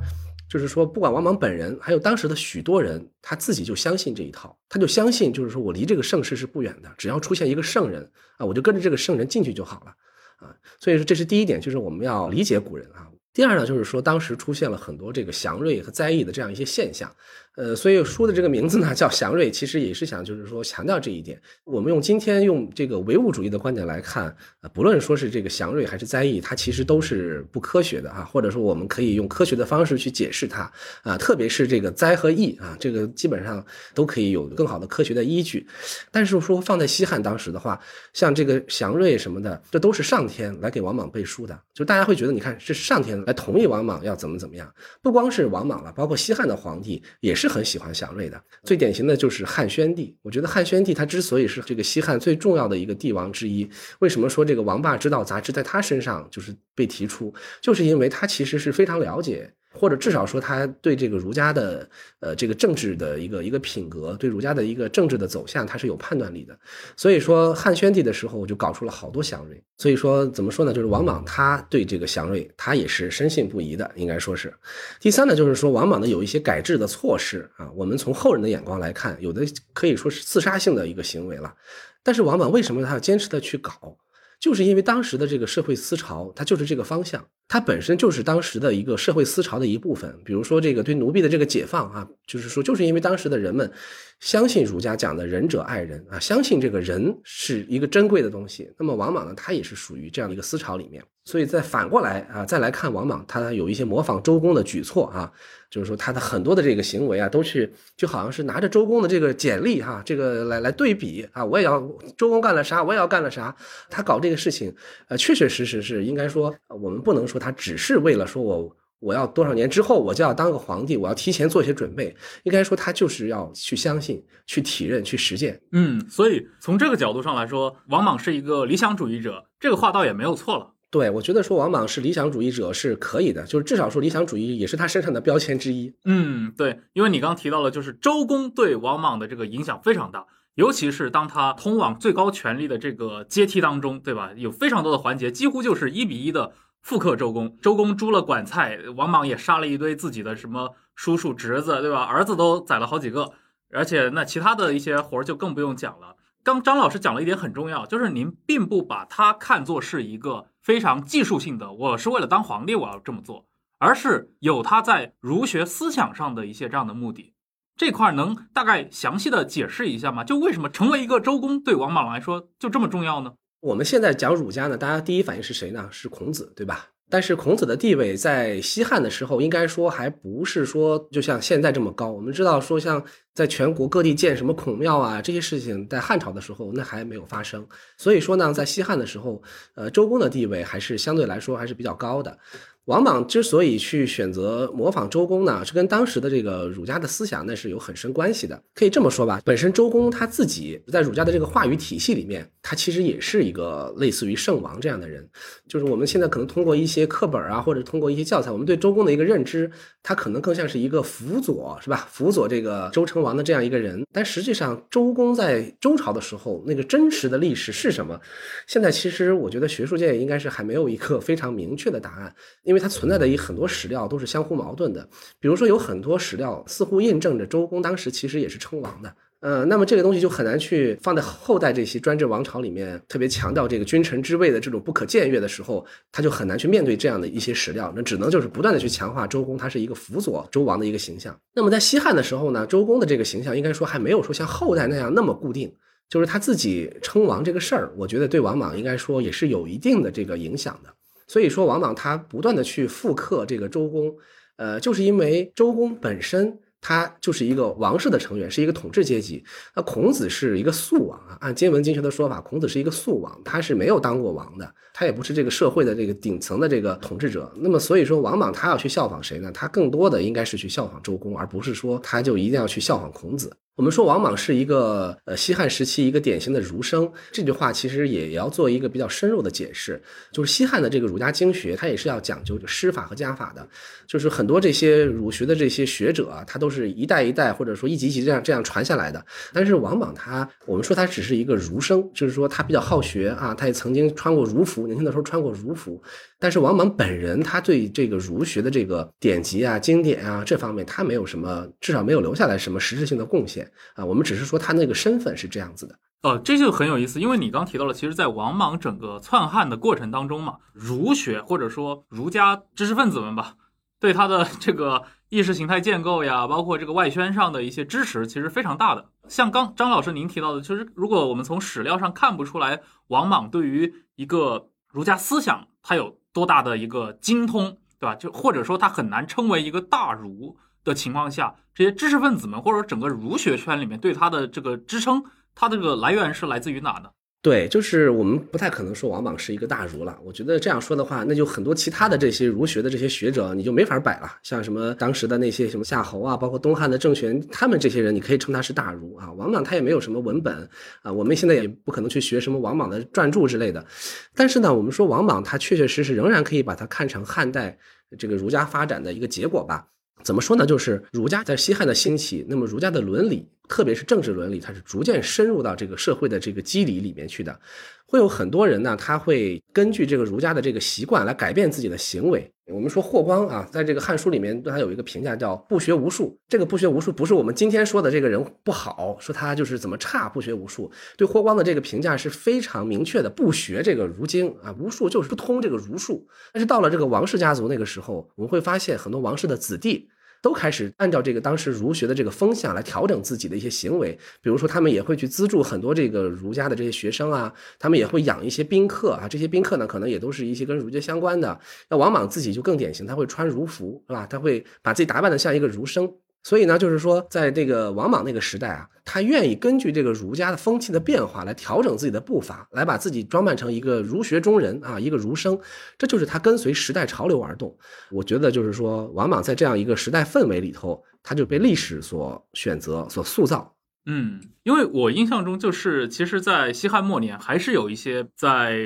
就是说，不管王莽本人，还有当时的许多人，他自己就相信这一套，他就相信，就是说我离这个盛世是不远的，只要出现一个圣人啊，我就跟着这个圣人进去就好了，啊，所以说这是第一点，就是我们要理解古人啊。第二呢，就是说当时出现了很多这个祥瑞和灾异的这样一些现象，呃，所以书的这个名字呢叫祥瑞，其实也是想就是说强调这一点。我们用今天用这个唯物主义的观点来看，呃，不论说是这个祥瑞还是灾异，它其实都是不科学的啊，或者说我们可以用科学的方式去解释它啊，特别是这个灾和异啊，这个基本上都可以有更好的科学的依据。但是说放在西汉当时的话，像这个祥瑞什么的，这都是上天来给王莽背书的，就大家会觉得，你看是上天来同意王莽要怎么怎么样，不光是王莽了，包括西汉的皇帝也是。是很喜欢祥瑞的，最典型的就是汉宣帝。我觉得汉宣帝他之所以是这个西汉最重要的一个帝王之一，为什么说这个王霸之道杂志在他身上就是被提出，就是因为他其实是非常了解。或者至少说，他对这个儒家的，呃，这个政治的一个一个品格，对儒家的一个政治的走向，他是有判断力的。所以说，汉宣帝的时候就搞出了好多祥瑞。所以说，怎么说呢？就是王莽他对这个祥瑞，他也是深信不疑的，应该说是。第三呢，就是说王莽呢有一些改制的措施啊，我们从后人的眼光来看，有的可以说是自杀性的一个行为了。但是王莽为什么他要坚持的去搞？就是因为当时的这个社会思潮，它就是这个方向，它本身就是当时的一个社会思潮的一部分。比如说这个对奴婢的这个解放啊，就是说，就是因为当时的人们相信儒家讲的仁者爱人啊，相信这个人是一个珍贵的东西。那么王莽呢，他也是属于这样的一个思潮里面。所以再反过来啊，再来看王莽，他有一些模仿周公的举措啊，就是说他的很多的这个行为啊，都去就好像是拿着周公的这个简历哈，这个来来对比啊，我也要周公干了啥，我也要干了啥。他搞这个事情，呃，确确实实是应该说，我们不能说他只是为了说我我要多少年之后我就要当个皇帝，我要提前做一些准备。应该说他就是要去相信、去体认、去实践。嗯，所以从这个角度上来说，王莽是一个理想主义者，这个话倒也没有错了。对，我觉得说王莽是理想主义者是可以的，就是至少说理想主义也是他身上的标签之一。嗯，对，因为你刚提到了，就是周公对王莽的这个影响非常大，尤其是当他通往最高权力的这个阶梯当中，对吧？有非常多的环节，几乎就是一比一的复刻周公。周公诛了管蔡，王莽也杀了一堆自己的什么叔叔侄子，对吧？儿子都宰了好几个，而且那其他的一些活儿就更不用讲了。刚张老师讲了一点很重要，就是您并不把它看作是一个非常技术性的，我是为了当皇帝我要这么做，而是有他在儒学思想上的一些这样的目的。这块能大概详细的解释一下吗？就为什么成为一个周公对王莽来说就这么重要呢？我们现在讲儒家呢，大家第一反应是谁呢？是孔子，对吧？但是孔子的地位在西汉的时候，应该说还不是说就像现在这么高。我们知道说，像在全国各地建什么孔庙啊，这些事情在汉朝的时候那还没有发生。所以说呢，在西汉的时候，呃，周公的地位还是相对来说还是比较高的。王莽之所以去选择模仿周公呢，是跟当时的这个儒家的思想那是有很深关系的。可以这么说吧，本身周公他自己在儒家的这个话语体系里面，他其实也是一个类似于圣王这样的人。就是我们现在可能通过一些课本啊，或者通过一些教材，我们对周公的一个认知，他可能更像是一个辅佐，是吧？辅佐这个周成王的这样一个人。但实际上，周公在周朝的时候，那个真实的历史是什么？现在其实我觉得学术界应该是还没有一个非常明确的答案，因为。因为它存在的一很多史料都是相互矛盾的，比如说有很多史料似乎印证着周公当时其实也是称王的，呃，那么这个东西就很难去放在后代这些专制王朝里面，特别强调这个君臣之位的这种不可僭越的时候，他就很难去面对这样的一些史料，那只能就是不断的去强化周公他是一个辅佐周王的一个形象。那么在西汉的时候呢，周公的这个形象应该说还没有说像后代那样那么固定，就是他自己称王这个事儿，我觉得对王莽应该说也是有一定的这个影响的。所以说，王莽他不断的去复刻这个周公，呃，就是因为周公本身他就是一个王室的成员，是一个统治阶级。那孔子是一个素王啊，按今文经学的说法，孔子是一个素王，他是没有当过王的，他也不是这个社会的这个顶层的这个统治者。那么，所以说王莽他要去效仿谁呢？他更多的应该是去效仿周公，而不是说他就一定要去效仿孔子。我们说王莽是一个呃西汉时期一个典型的儒生，这句话其实也要做一个比较深入的解释。就是西汉的这个儒家经学，它也是要讲究师法和家法的。就是很多这些儒学的这些学者啊，他都是一代一代或者说一级级这样这样传下来的。但是王莽他，我们说他只是一个儒生，就是说他比较好学啊，他也曾经穿过儒服，年轻的时候穿过儒服。但是王莽本人，他对这个儒学的这个典籍啊、经典啊这方面，他没有什么，至少没有留下来什么实质性的贡献啊。我们只是说他那个身份是这样子的。呃，这就很有意思，因为你刚提到了，其实，在王莽整个篡汉的过程当中嘛，儒学或者说儒家知识分子们吧，对他的这个意识形态建构呀，包括这个外宣上的一些支持，其实非常大的。像刚张老师您提到的，其实如果我们从史料上看不出来王莽对于一个儒家思想他有多大的一个精通，对吧？就或者说他很难称为一个大儒的情况下，这些知识分子们或者整个儒学圈里面对他的这个支撑，他这个来源是来自于哪呢？对，就是我们不太可能说王莽是一个大儒了。我觉得这样说的话，那就很多其他的这些儒学的这些学者，你就没法摆了。像什么当时的那些什么夏侯啊，包括东汉的郑玄，他们这些人，你可以称他是大儒啊。王莽他也没有什么文本啊，我们现在也不可能去学什么王莽的传注之类的。但是呢，我们说王莽他确确实实仍然可以把它看成汉代这个儒家发展的一个结果吧。怎么说呢？就是儒家在西汉的兴起，那么儒家的伦理，特别是政治伦理，它是逐渐深入到这个社会的这个机理里面去的。会有很多人呢，他会根据这个儒家的这个习惯来改变自己的行为。我们说霍光啊，在这个《汉书》里面对他有一个评价叫“不学无术”。这个“不学无术”不是我们今天说的这个人不好，说他就是怎么差，不学无术。对霍光的这个评价是非常明确的，不学这个儒经啊，无术就是不通这个儒术。但是到了这个王氏家族那个时候，我们会发现很多王氏的子弟。都开始按照这个当时儒学的这个风向来调整自己的一些行为，比如说他们也会去资助很多这个儒家的这些学生啊，他们也会养一些宾客啊，这些宾客呢可能也都是一些跟儒家相关的。那王莽自己就更典型，他会穿儒服，是吧？他会把自己打扮的像一个儒生。所以呢，就是说，在这个王莽那个时代啊，他愿意根据这个儒家的风气的变化来调整自己的步伐，来把自己装扮成一个儒学中人啊，一个儒生，这就是他跟随时代潮流而动。我觉得就是说，王莽在这样一个时代氛围里头，他就被历史所选择、所塑造。嗯，因为我印象中，就是其实，在西汉末年，还是有一些在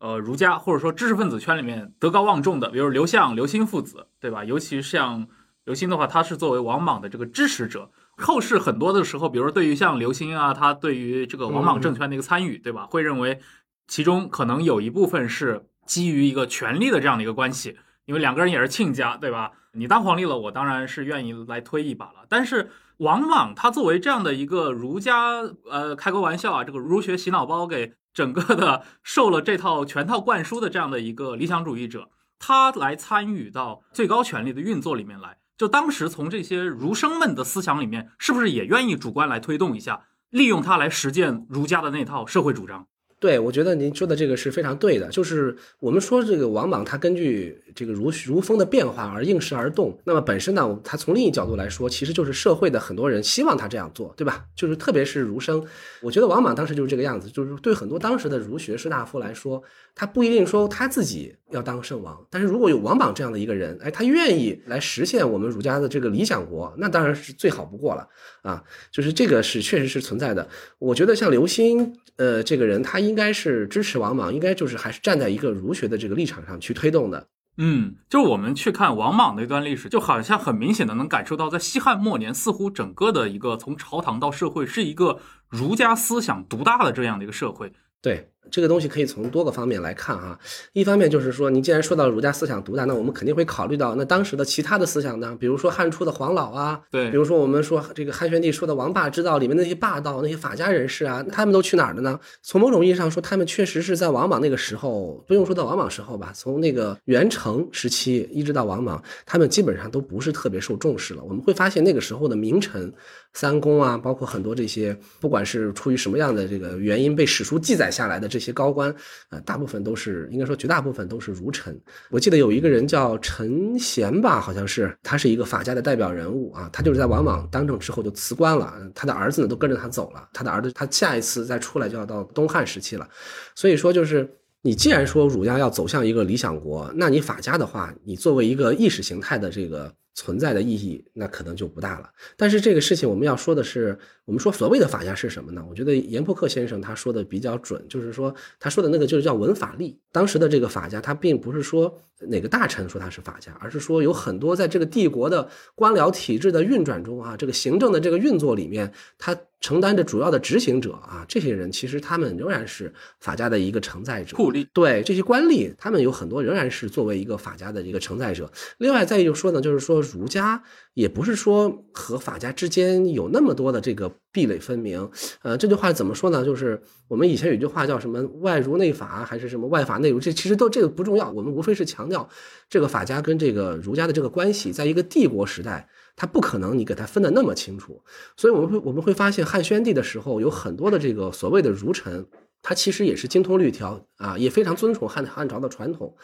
呃儒家或者说知识分子圈里面德高望重的，比如刘向、刘歆父子，对吧？尤其像。刘歆的话，他是作为王莽的这个支持者，后世很多的时候，比如说对于像刘歆啊，他对于这个王莽政权的一个参与，对吧？会认为其中可能有一部分是基于一个权力的这样的一个关系，因为两个人也是亲家，对吧？你当皇帝了，我当然是愿意来推一把了。但是王莽他作为这样的一个儒家，呃，开个玩笑啊，这个儒学洗脑包给整个的受了这套全套灌输的这样的一个理想主义者，他来参与到最高权力的运作里面来。就当时从这些儒生们的思想里面，是不是也愿意主观来推动一下，利用它来实践儒家的那套社会主张？对，我觉得您说的这个是非常对的。就是我们说这个王莽，他根据这个儒儒风的变化而应时而动。那么本身呢，他从另一角度来说，其实就是社会的很多人希望他这样做，对吧？就是特别是儒生，我觉得王莽当时就是这个样子。就是对很多当时的儒学士大夫来说，他不一定说他自己要当圣王，但是如果有王莽这样的一个人，哎，他愿意来实现我们儒家的这个理想国，那当然是最好不过了啊。就是这个是确实是存在的。我觉得像刘歆，呃，这个人他。应该是支持王莽，应该就是还是站在一个儒学的这个立场上去推动的。嗯，就我们去看王莽那段历史，就好像很明显的能感受到，在西汉末年，似乎整个的一个从朝堂到社会是一个儒家思想独大的这样的一个社会。对。这个东西可以从多个方面来看哈，一方面就是说，你既然说到儒家思想独大，那我们肯定会考虑到那当时的其他的思想呢，比如说汉初的黄老啊，对，比如说我们说这个汉宣帝说的王霸之道里面那些霸道那些法家人士啊，他们都去哪儿了呢？从某种意义上说，他们确实是在王莽那个时候，不用说到王莽时候吧，从那个元成时期一直到王莽，他们基本上都不是特别受重视了。我们会发现那个时候的名臣。三公啊，包括很多这些，不管是出于什么样的这个原因被史书记载下来的这些高官，呃，大部分都是应该说绝大部分都是儒臣。我记得有一个人叫陈贤吧，好像是他是一个法家的代表人物啊，他就是在王莽当政之后就辞官了，他的儿子呢都跟着他走了，他的儿子他下一次再出来就要到东汉时期了，所以说就是你既然说儒家要走向一个理想国，那你法家的话，你作为一个意识形态的这个。存在的意义那可能就不大了。但是这个事情我们要说的是，我们说所谓的法家是什么呢？我觉得严颇克先生他说的比较准，就是说他说的那个就是叫文法力。当时的这个法家，他并不是说哪个大臣说他是法家，而是说有很多在这个帝国的官僚体制的运转中啊，这个行政的这个运作里面，他承担着主要的执行者啊，这些人其实他们仍然是法家的一个承载者。酷吏对这些官吏，他们有很多仍然是作为一个法家的一个承载者。另外再一个说呢，就是说儒家。也不是说和法家之间有那么多的这个壁垒分明。呃，这句话怎么说呢？就是我们以前有句话叫什么“外儒内法”还是什么“外法内儒”，这其实都这个不重要。我们无非是强调这个法家跟这个儒家的这个关系，在一个帝国时代，它不可能你给它分得那么清楚。所以我们会我们会发现汉宣帝的时候，有很多的这个所谓的儒臣，他其实也是精通律条啊，也非常遵从汉汉朝的传统。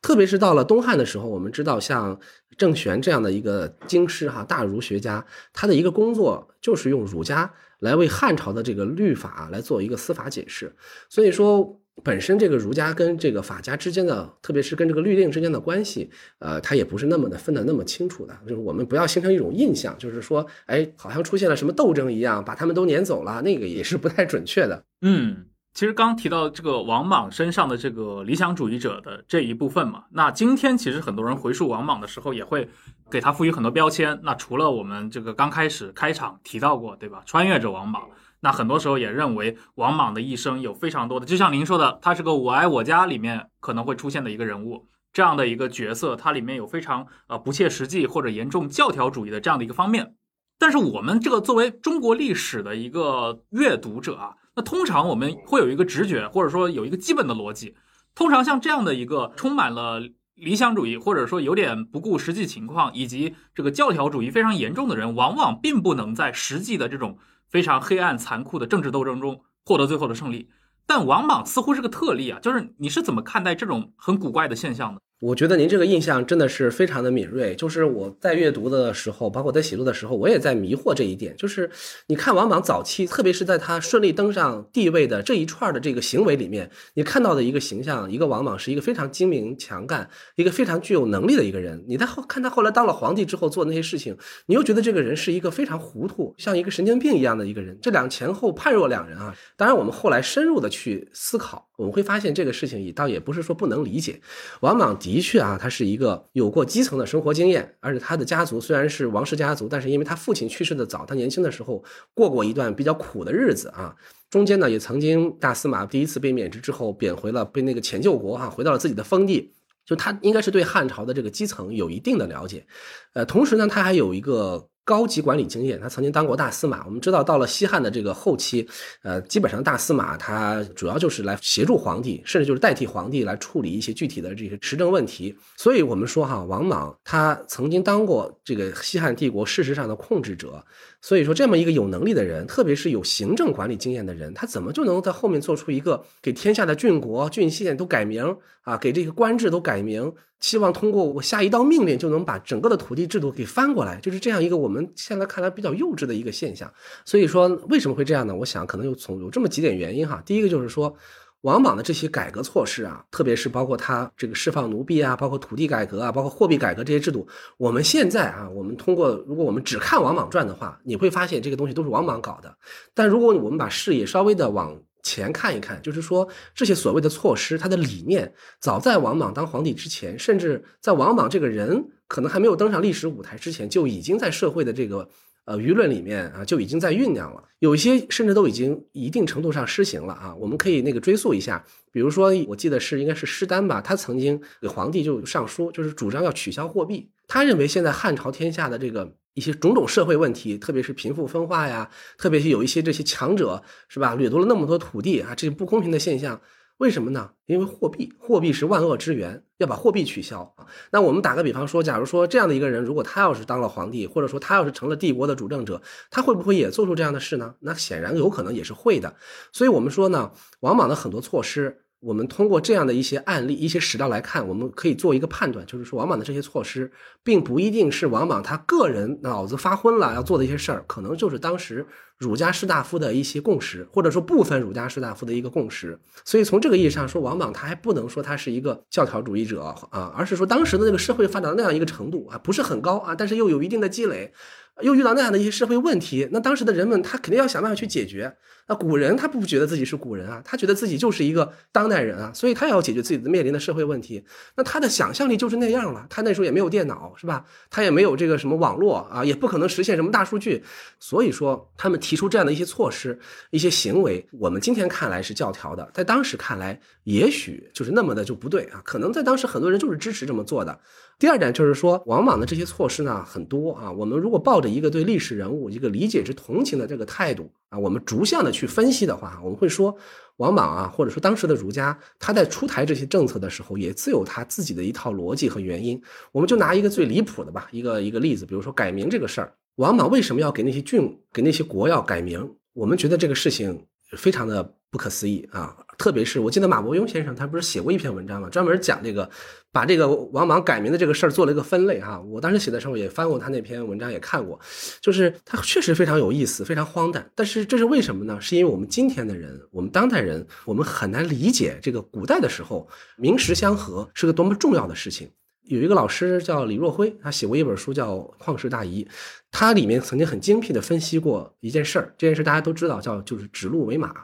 特别是到了东汉的时候，我们知道像郑玄这样的一个经师哈大儒学家，他的一个工作就是用儒家来为汉朝的这个律法来做一个司法解释。所以说，本身这个儒家跟这个法家之间的，特别是跟这个律令之间的关系，呃，它也不是那么的分得那么清楚的。就是我们不要形成一种印象，就是说，哎，好像出现了什么斗争一样，把他们都撵走了，那个也是不太准确的。嗯。其实刚提到这个王莽身上的这个理想主义者的这一部分嘛，那今天其实很多人回溯王莽的时候，也会给他赋予很多标签。那除了我们这个刚开始开场提到过，对吧？穿越者王莽，那很多时候也认为王莽的一生有非常多的，就像您说的，他是个我爱我家里面可能会出现的一个人物，这样的一个角色，它里面有非常呃不切实际或者严重教条主义的这样的一个方面。但是我们这个作为中国历史的一个阅读者啊。那通常我们会有一个直觉，或者说有一个基本的逻辑。通常像这样的一个充满了理想主义，或者说有点不顾实际情况，以及这个教条主义非常严重的人，往往并不能在实际的这种非常黑暗残酷的政治斗争中获得最后的胜利。但王莽似乎是个特例啊，就是你是怎么看待这种很古怪的现象的？我觉得您这个印象真的是非常的敏锐。就是我在阅读的时候，包括在写作的时候，我也在迷惑这一点。就是你看王莽早期，特别是在他顺利登上帝位的这一串的这个行为里面，你看到的一个形象，一个王莽是一个非常精明强干、一个非常具有能力的一个人。你在后看他后来当了皇帝之后做那些事情，你又觉得这个人是一个非常糊涂、像一个神经病一样的一个人。这两前后判若两人啊！当然，我们后来深入的去思考，我们会发现这个事情也倒也不是说不能理解。王莽。的确啊，他是一个有过基层的生活经验，而且他的家族虽然是王室家族，但是因为他父亲去世的早，他年轻的时候过过一段比较苦的日子啊。中间呢，也曾经大司马第一次被免职之后贬回了，被那个前救国哈，回到了自己的封地。就他应该是对汉朝的这个基层有一定的了解，呃，同时呢，他还有一个。高级管理经验，他曾经当过大司马。我们知道，到了西汉的这个后期，呃，基本上大司马他主要就是来协助皇帝，甚至就是代替皇帝来处理一些具体的这些持政问题。所以，我们说哈，王莽他曾经当过这个西汉帝国事实上的控制者。所以说，这么一个有能力的人，特别是有行政管理经验的人，他怎么就能在后面做出一个给天下的郡国、郡县都改名啊，给这个官制都改名，希望通过我下一道命令就能把整个的土地制度给翻过来，就是这样一个我们现在看来比较幼稚的一个现象。所以说，为什么会这样呢？我想可能有从有这么几点原因哈。第一个就是说。王莽的这些改革措施啊，特别是包括他这个释放奴婢啊，包括土地改革啊，包括货币改革这些制度，我们现在啊，我们通过如果我们只看《王莽传》的话，你会发现这个东西都是王莽搞的。但如果我们把视野稍微的往前看一看，就是说这些所谓的措施，它的理念早在王莽当皇帝之前，甚至在王莽这个人可能还没有登上历史舞台之前，就已经在社会的这个。呃，舆论里面啊就已经在酝酿了，有一些甚至都已经一定程度上施行了啊。我们可以那个追溯一下，比如说，我记得是应该是施丹吧，他曾经给皇帝就上书，就是主张要取消货币。他认为现在汉朝天下的这个一些种种社会问题，特别是贫富分化呀，特别是有一些这些强者是吧，掠夺了那么多土地啊，这些不公平的现象。为什么呢？因为货币，货币是万恶之源，要把货币取消啊。那我们打个比方说，假如说这样的一个人，如果他要是当了皇帝，或者说他要是成了帝国的主政者，他会不会也做出这样的事呢？那显然有可能也是会的。所以我们说呢，王莽的很多措施。我们通过这样的一些案例、一些史料来看，我们可以做一个判断，就是说王莽的这些措施，并不一定是王莽他个人脑子发昏了要做的一些事儿，可能就是当时儒家士大夫的一些共识，或者说部分儒家士大夫的一个共识。所以从这个意义上说，王莽他还不能说他是一个教条主义者啊，而是说当时的那个社会发展到那样一个程度啊，不是很高啊，但是又有一定的积累。又遇到那样的一些社会问题，那当时的人们他肯定要想办法去解决。那古人他不觉得自己是古人啊，他觉得自己就是一个当代人啊，所以他也要解决自己的面临的社会问题。那他的想象力就是那样了。他那时候也没有电脑，是吧？他也没有这个什么网络啊，也不可能实现什么大数据。所以说，他们提出这样的一些措施、一些行为，我们今天看来是教条的，在当时看来，也许就是那么的就不对啊。可能在当时很多人就是支持这么做的。第二点就是说，往往的这些措施呢很多啊。我们如果抱着一个对历史人物一个理解之同情的这个态度啊，我们逐项的去分析的话，我们会说，王莽啊，或者说当时的儒家，他在出台这些政策的时候，也自有他自己的一套逻辑和原因。我们就拿一个最离谱的吧，一个一个例子，比如说改名这个事儿，王莽为什么要给那些郡、给那些国要改名？我们觉得这个事情非常的不可思议啊。特别是我记得马伯庸先生他不是写过一篇文章吗？专门讲这个，把这个王莽改名的这个事儿做了一个分类哈。我当时写的时候也翻过他那篇文章，也看过，就是他确实非常有意思，非常荒诞。但是这是为什么呢？是因为我们今天的人，我们当代人，我们很难理解这个古代的时候名实相合是个多么重要的事情。有一个老师叫李若辉，他写过一本书叫《旷世大疑》，他里面曾经很精辟的分析过一件事儿。这件事大家都知道，叫就是指鹿为马。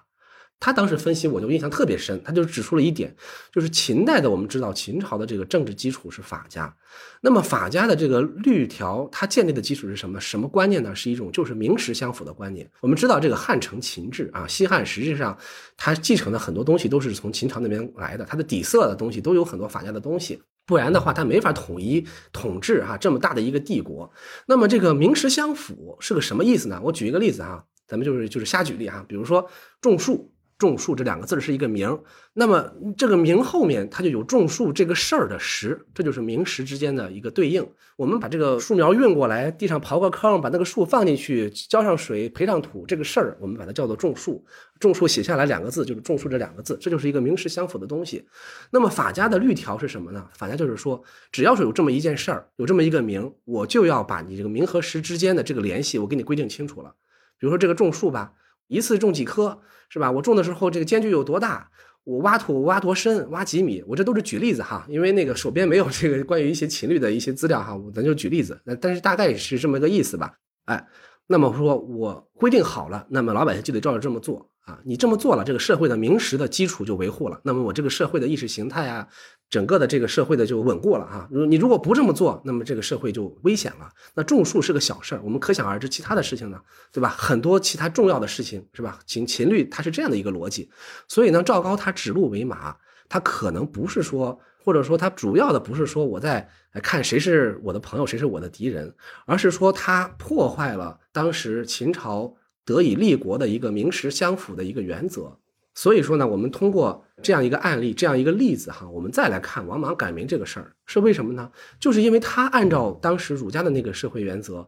他当时分析，我就印象特别深。他就指出了一点，就是秦代的，我们知道秦朝的这个政治基础是法家。那么法家的这个律条，它建立的基础是什么？什么观念呢？是一种就是名实相符的观念。我们知道这个汉承秦制啊，西汉实际上它继承的很多东西都是从秦朝那边来的，它的底色的东西都有很多法家的东西。不然的话，它没法统一统治哈这么大的一个帝国。那么这个名实相符是个什么意思呢？我举一个例子哈，咱们就是就是瞎举例哈，比如说种树。种树这两个字是一个名，那么这个名后面它就有种树这个事儿的实，这就是名实之间的一个对应。我们把这个树苗运过来，地上刨个坑，把那个树放进去，浇上水，培上土，这个事儿我们把它叫做种树。种树写下来两个字就是种树这两个字，这就是一个名实相符的东西。那么法家的律条是什么呢？法家就是说，只要是有这么一件事儿，有这么一个名，我就要把你这个名和实之间的这个联系，我给你规定清楚了。比如说这个种树吧，一次种几棵。是吧？我种的时候这个间距有多大？我挖土挖多深？挖几米？我这都是举例子哈，因为那个手边没有这个关于一些秦律的一些资料哈，咱就举例子。那但是大概是这么个意思吧？哎，那么说我规定好了，那么老百姓就得照着这么做。啊，你这么做了，这个社会的名实的基础就维护了。那么我这个社会的意识形态啊，整个的这个社会的就稳固了啊。如你如果不这么做，那么这个社会就危险了。那种树是个小事儿，我们可想而知，其他的事情呢，对吧？很多其他重要的事情是吧？秦秦律它是这样的一个逻辑，所以呢，赵高他指鹿为马，他可能不是说，或者说他主要的不是说我在看谁是我的朋友，谁是我的敌人，而是说他破坏了当时秦朝。得以立国的一个名实相符的一个原则，所以说呢，我们通过这样一个案例，这样一个例子哈，我们再来看王莽改名这个事儿是为什么呢？就是因为他按照当时儒家的那个社会原则，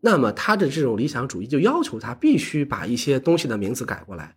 那么他的这种理想主义就要求他必须把一些东西的名字改过来，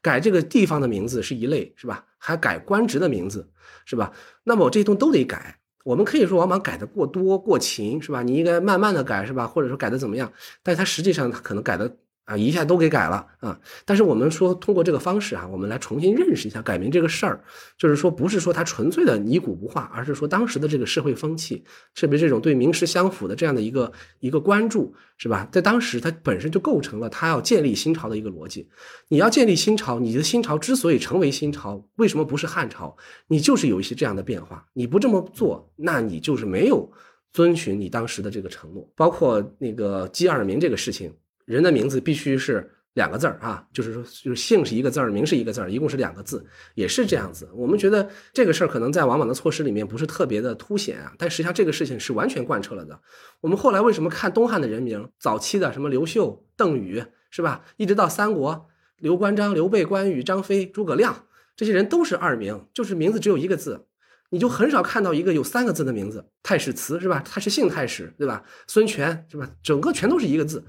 改这个地方的名字是一类，是吧？还改官职的名字，是吧？那么我这些东西都得改。我们可以说王莽改的过多过勤，是吧？你应该慢慢的改，是吧？或者说改的怎么样？但是他实际上他可能改的。啊，一下都给改了啊！但是我们说通过这个方式啊，我们来重新认识一下改名这个事儿，就是说不是说它纯粹的泥古不化，而是说当时的这个社会风气，特别这种对名实相符的这样的一个一个关注，是吧？在当时它本身就构成了它要建立新朝的一个逻辑。你要建立新朝，你的新朝之所以成为新朝，为什么不是汉朝？你就是有一些这样的变化。你不这么做，那你就是没有遵循你当时的这个承诺，包括那个姬二明这个事情。人的名字必须是两个字儿啊，就是说，就是姓是一个字儿，名是一个字儿，一共是两个字，也是这样子。我们觉得这个事儿可能在往往的措施里面不是特别的凸显啊，但实际上这个事情是完全贯彻了的。我们后来为什么看东汉的人名，早期的什么刘秀、邓禹，是吧？一直到三国，刘关张、刘备、关羽、张飞、诸葛亮，这些人都是二名，就是名字只有一个字，你就很少看到一个有三个字的名字。太史慈是吧？他是姓太史，对吧？孙权是吧？整个全都是一个字。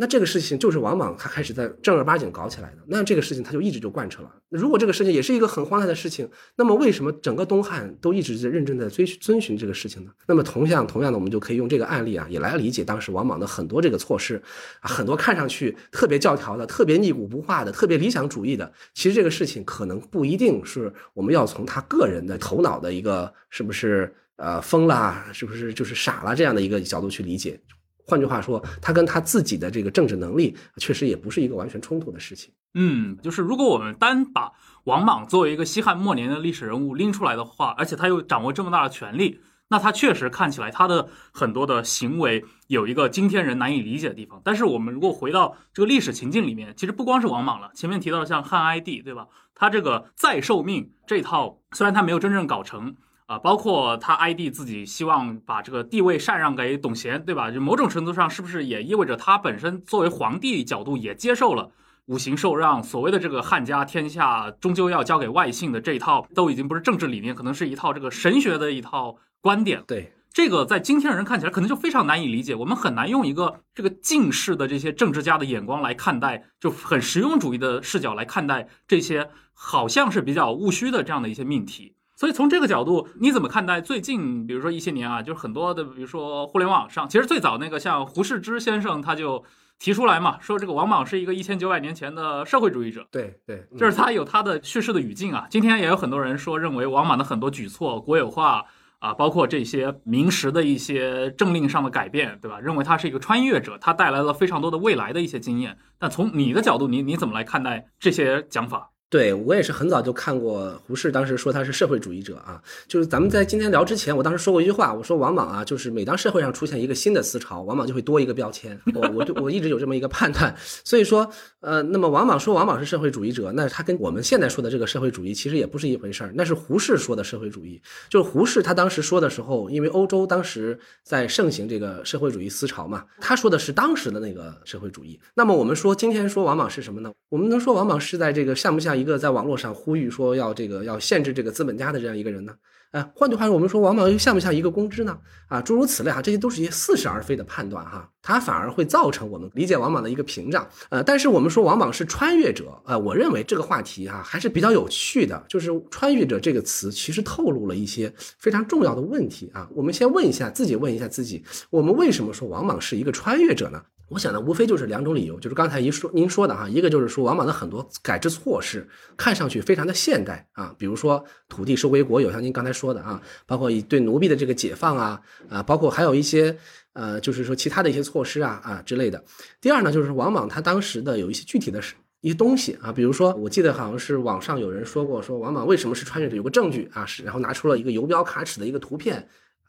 那这个事情就是王莽他开始在正儿八经搞起来的，那这个事情他就一直就贯彻了。如果这个事情也是一个很荒诞的事情，那么为什么整个东汉都一直在认真的遵遵循这个事情呢？那么同样同样的，我们就可以用这个案例啊，也来理解当时王莽的很多这个措施，很多看上去特别教条的、特别逆古不化的、特别理想主义的，其实这个事情可能不一定是我们要从他个人的头脑的一个是不是呃疯了，是不是就是傻了这样的一个角度去理解。换句话说，他跟他自己的这个政治能力确实也不是一个完全冲突的事情。嗯，就是如果我们单把王莽作为一个西汉末年的历史人物拎出来的话，而且他又掌握这么大的权力，那他确实看起来他的很多的行为有一个今天人难以理解的地方。但是我们如果回到这个历史情境里面，其实不光是王莽了，前面提到的像汉哀帝，对吧？他这个再受命这套，虽然他没有真正搞成。啊，包括他 ID 自己希望把这个地位禅让给董贤，对吧？就某种程度上，是不是也意味着他本身作为皇帝角度也接受了五行受让？所谓的这个汉家天下终究要交给外姓的这一套，都已经不是政治理念，可能是一套这个神学的一套观点。对，这个在今天人看起来可能就非常难以理解，我们很难用一个这个近世的这些政治家的眼光来看待，就很实用主义的视角来看待这些好像是比较务虚的这样的一些命题。所以从这个角度，你怎么看待最近，比如说一些年啊，就是很多的，比如说互联网上，其实最早那个像胡适之先生他就提出来嘛，说这个王莽是一个一千九百年前的社会主义者。对对，就是他有他的叙事的语境啊。今天也有很多人说，认为王莽的很多举措、国有化啊，包括这些明时的一些政令上的改变，对吧？认为他是一个穿越者，他带来了非常多的未来的一些经验。但从你的角度，你你怎么来看待这些讲法？对我也是很早就看过胡适，当时说他是社会主义者啊。就是咱们在今天聊之前，我当时说过一句话，我说王莽啊，就是每当社会上出现一个新的思潮，王莽就会多一个标签。我我就我一直有这么一个判断。所以说，呃，那么王莽说王莽是社会主义者，那他跟我们现在说的这个社会主义其实也不是一回事儿。那是胡适说的社会主义，就是胡适他当时说的时候，因为欧洲当时在盛行这个社会主义思潮嘛，他说的是当时的那个社会主义。那么我们说今天说王莽是什么呢？我们能说王莽是在这个像不像？一个在网络上呼吁说要这个要限制这个资本家的这样一个人呢？啊，换句话说，我们说王莽又像不像一个公知呢？啊，诸如此类哈，这些都是一些似是而非的判断哈，它反而会造成我们理解王莽的一个屏障。呃，但是我们说王莽是穿越者，呃，我认为这个话题哈还是比较有趣的，就是穿越者这个词其实透露了一些非常重要的问题啊。我们先问一下自己，问一下自己，我们为什么说王莽是一个穿越者呢？我想呢，无非就是两种理由，就是刚才一说您说的哈，一个就是说王莽的很多改制措施看上去非常的现代啊，比如说土地收归国有，像您刚才说的啊，包括以对奴婢的这个解放啊啊，包括还有一些呃，就是说其他的一些措施啊啊之类的。第二呢，就是王莽他当时的有一些具体的一些东西啊，比如说我记得好像是网上有人说过，说王莽为什么是穿越者，有个证据啊，是然后拿出了一个游标卡尺的一个图片。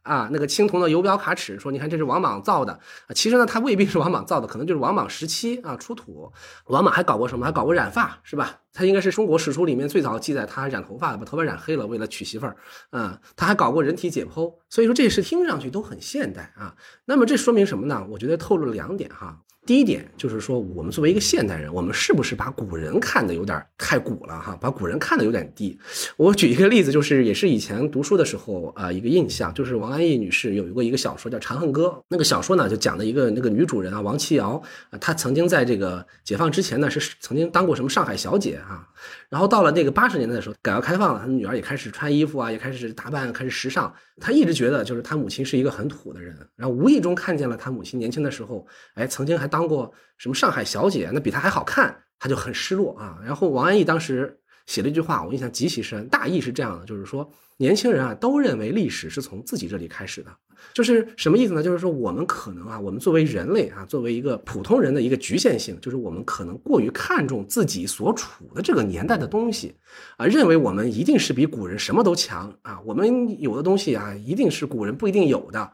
啊，那个青铜的游标卡尺，说你看这是王莽造的，其实呢，它未必是王莽造的，可能就是王莽时期啊出土。王莽还搞过什么？还搞过染发，是吧？他应该是中国史书里面最早记载他染头发的，把头发染黑了，为了娶媳妇儿。啊，他还搞过人体解剖，所以说这事听上去都很现代啊。那么这说明什么呢？我觉得透露了两点哈。第一点就是说，我们作为一个现代人，我们是不是把古人看得有点太古了哈？把古人看得有点低。我举一个例子，就是也是以前读书的时候啊，一个印象，就是王安忆女士有一个一个小说叫《长恨歌》，那个小说呢就讲的一个那个女主人啊，王琦瑶啊，她曾经在这个解放之前呢是曾经当过什么上海小姐啊。然后到了那个八十年代的时候，改革开放了，他女儿也开始穿衣服啊，也开始打扮，开始时尚。他一直觉得就是他母亲是一个很土的人，然后无意中看见了他母亲年轻的时候，哎，曾经还当过什么上海小姐，那比他还好看，他就很失落啊。然后王安忆当时写了一句话，我印象极其深，大意是这样的，就是说年轻人啊都认为历史是从自己这里开始的。就是什么意思呢？就是说我们可能啊，我们作为人类啊，作为一个普通人的一个局限性，就是我们可能过于看重自己所处的这个年代的东西，啊，认为我们一定是比古人什么都强啊，我们有的东西啊，一定是古人不一定有的。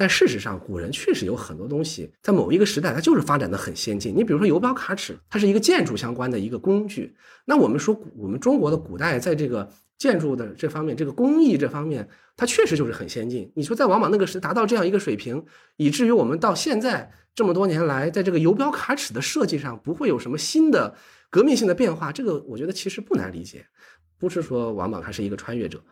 但事实上，古人确实有很多东西，在某一个时代，它就是发展的很先进。你比如说游标卡尺，它是一个建筑相关的一个工具。那我们说，我们中国的古代在这个建筑的这方面，这个工艺这方面。它确实就是很先进。你说在王莽那个时达到这样一个水平，以至于我们到现在这么多年来，在这个游标卡尺的设计上不会有什么新的革命性的变化，这个我觉得其实不难理解。不是说王莽他是一个穿越者。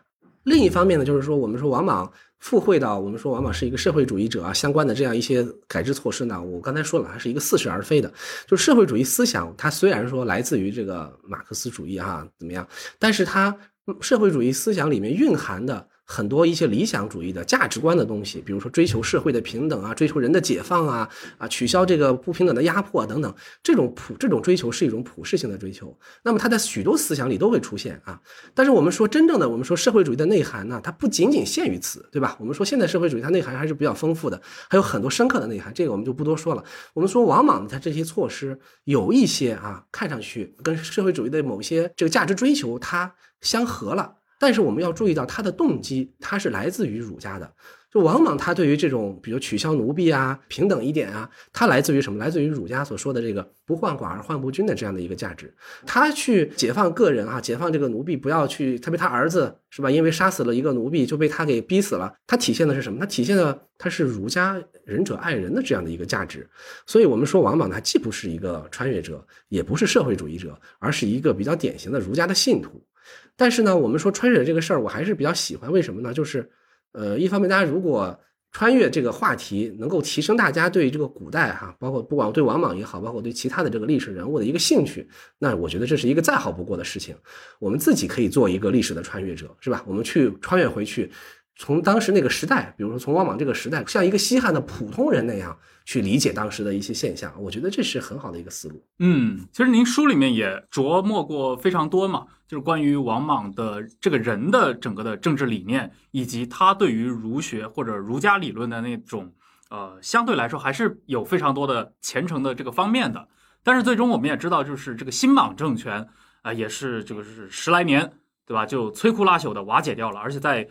另一方面呢，就是说我们说王莽附会到我们说王莽是一个社会主义者啊，相关的这样一些改制措施呢，我刚才说了，还是一个似是而非的。就社会主义思想，它虽然说来自于这个马克思主义哈怎么样，但是它社会主义思想里面蕴含的。很多一些理想主义的价值观的东西，比如说追求社会的平等啊，追求人的解放啊，啊，取消这个不平等的压迫等等，这种普这种追求是一种普世性的追求。那么它在许多思想里都会出现啊。但是我们说真正的，我们说社会主义的内涵呢，它不仅仅限于此，对吧？我们说现代社会主义它内涵还是比较丰富的，还有很多深刻的内涵，这个我们就不多说了。我们说往往它这些措施有一些啊，看上去跟社会主义的某些这个价值追求它相合了。但是我们要注意到，他的动机，他是来自于儒家的。就往往他对于这种，比如取消奴婢啊、平等一点啊，他来自于什么？来自于儒家所说的这个“不患寡而患不均”的这样的一个价值。他去解放个人啊，解放这个奴婢，不要去，特别他儿子是吧？因为杀死了一个奴婢，就被他给逼死了。他体现的是什么？他体现的他是儒家仁者爱人的这样的一个价值。所以我们说，王莽他既不是一个穿越者，也不是社会主义者，而是一个比较典型的儒家的信徒。但是呢，我们说穿越这个事儿，我还是比较喜欢。为什么呢？就是，呃，一方面，大家如果穿越这个话题能够提升大家对这个古代哈，包括不管对王莽也好，包括对其他的这个历史人物的一个兴趣，那我觉得这是一个再好不过的事情。我们自己可以做一个历史的穿越者，是吧？我们去穿越回去。从当时那个时代，比如说从王莽这个时代，像一个西汉的普通人那样去理解当时的一些现象，我觉得这是很好的一个思路。嗯，其实您书里面也琢磨过非常多嘛，就是关于王莽的这个人的整个的政治理念，以及他对于儒学或者儒家理论的那种，呃，相对来说还是有非常多的虔诚的这个方面的。但是最终我们也知道，就是这个新莽政权啊，也是这个是十来年，对吧？就摧枯拉朽的瓦解掉了，而且在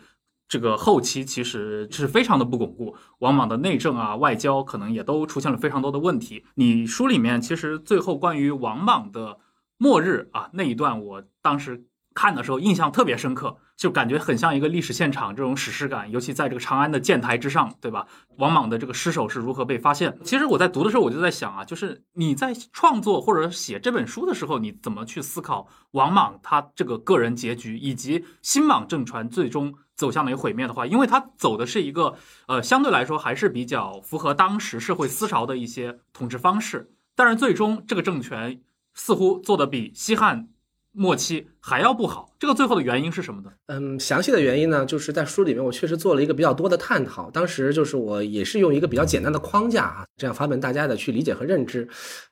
这个后期其实是非常的不巩固，王莽的内政啊、外交可能也都出现了非常多的问题。你书里面其实最后关于王莽的末日啊那一段，我当时看的时候印象特别深刻，就感觉很像一个历史现场这种史诗感，尤其在这个长安的箭台之上，对吧？王莽的这个尸首是如何被发现？其实我在读的时候我就在想啊，就是你在创作或者写这本书的时候，你怎么去思考王莽他这个个人结局，以及新莽政权最终。走向了毁灭的话，因为他走的是一个呃相对来说还是比较符合当时社会思潮的一些统治方式，但是最终这个政权似乎做的比西汉末期还要不好。这个最后的原因是什么呢？嗯，详细的原因呢，就是在书里面我确实做了一个比较多的探讨。当时就是我也是用一个比较简单的框架啊，这样方便大家的去理解和认知。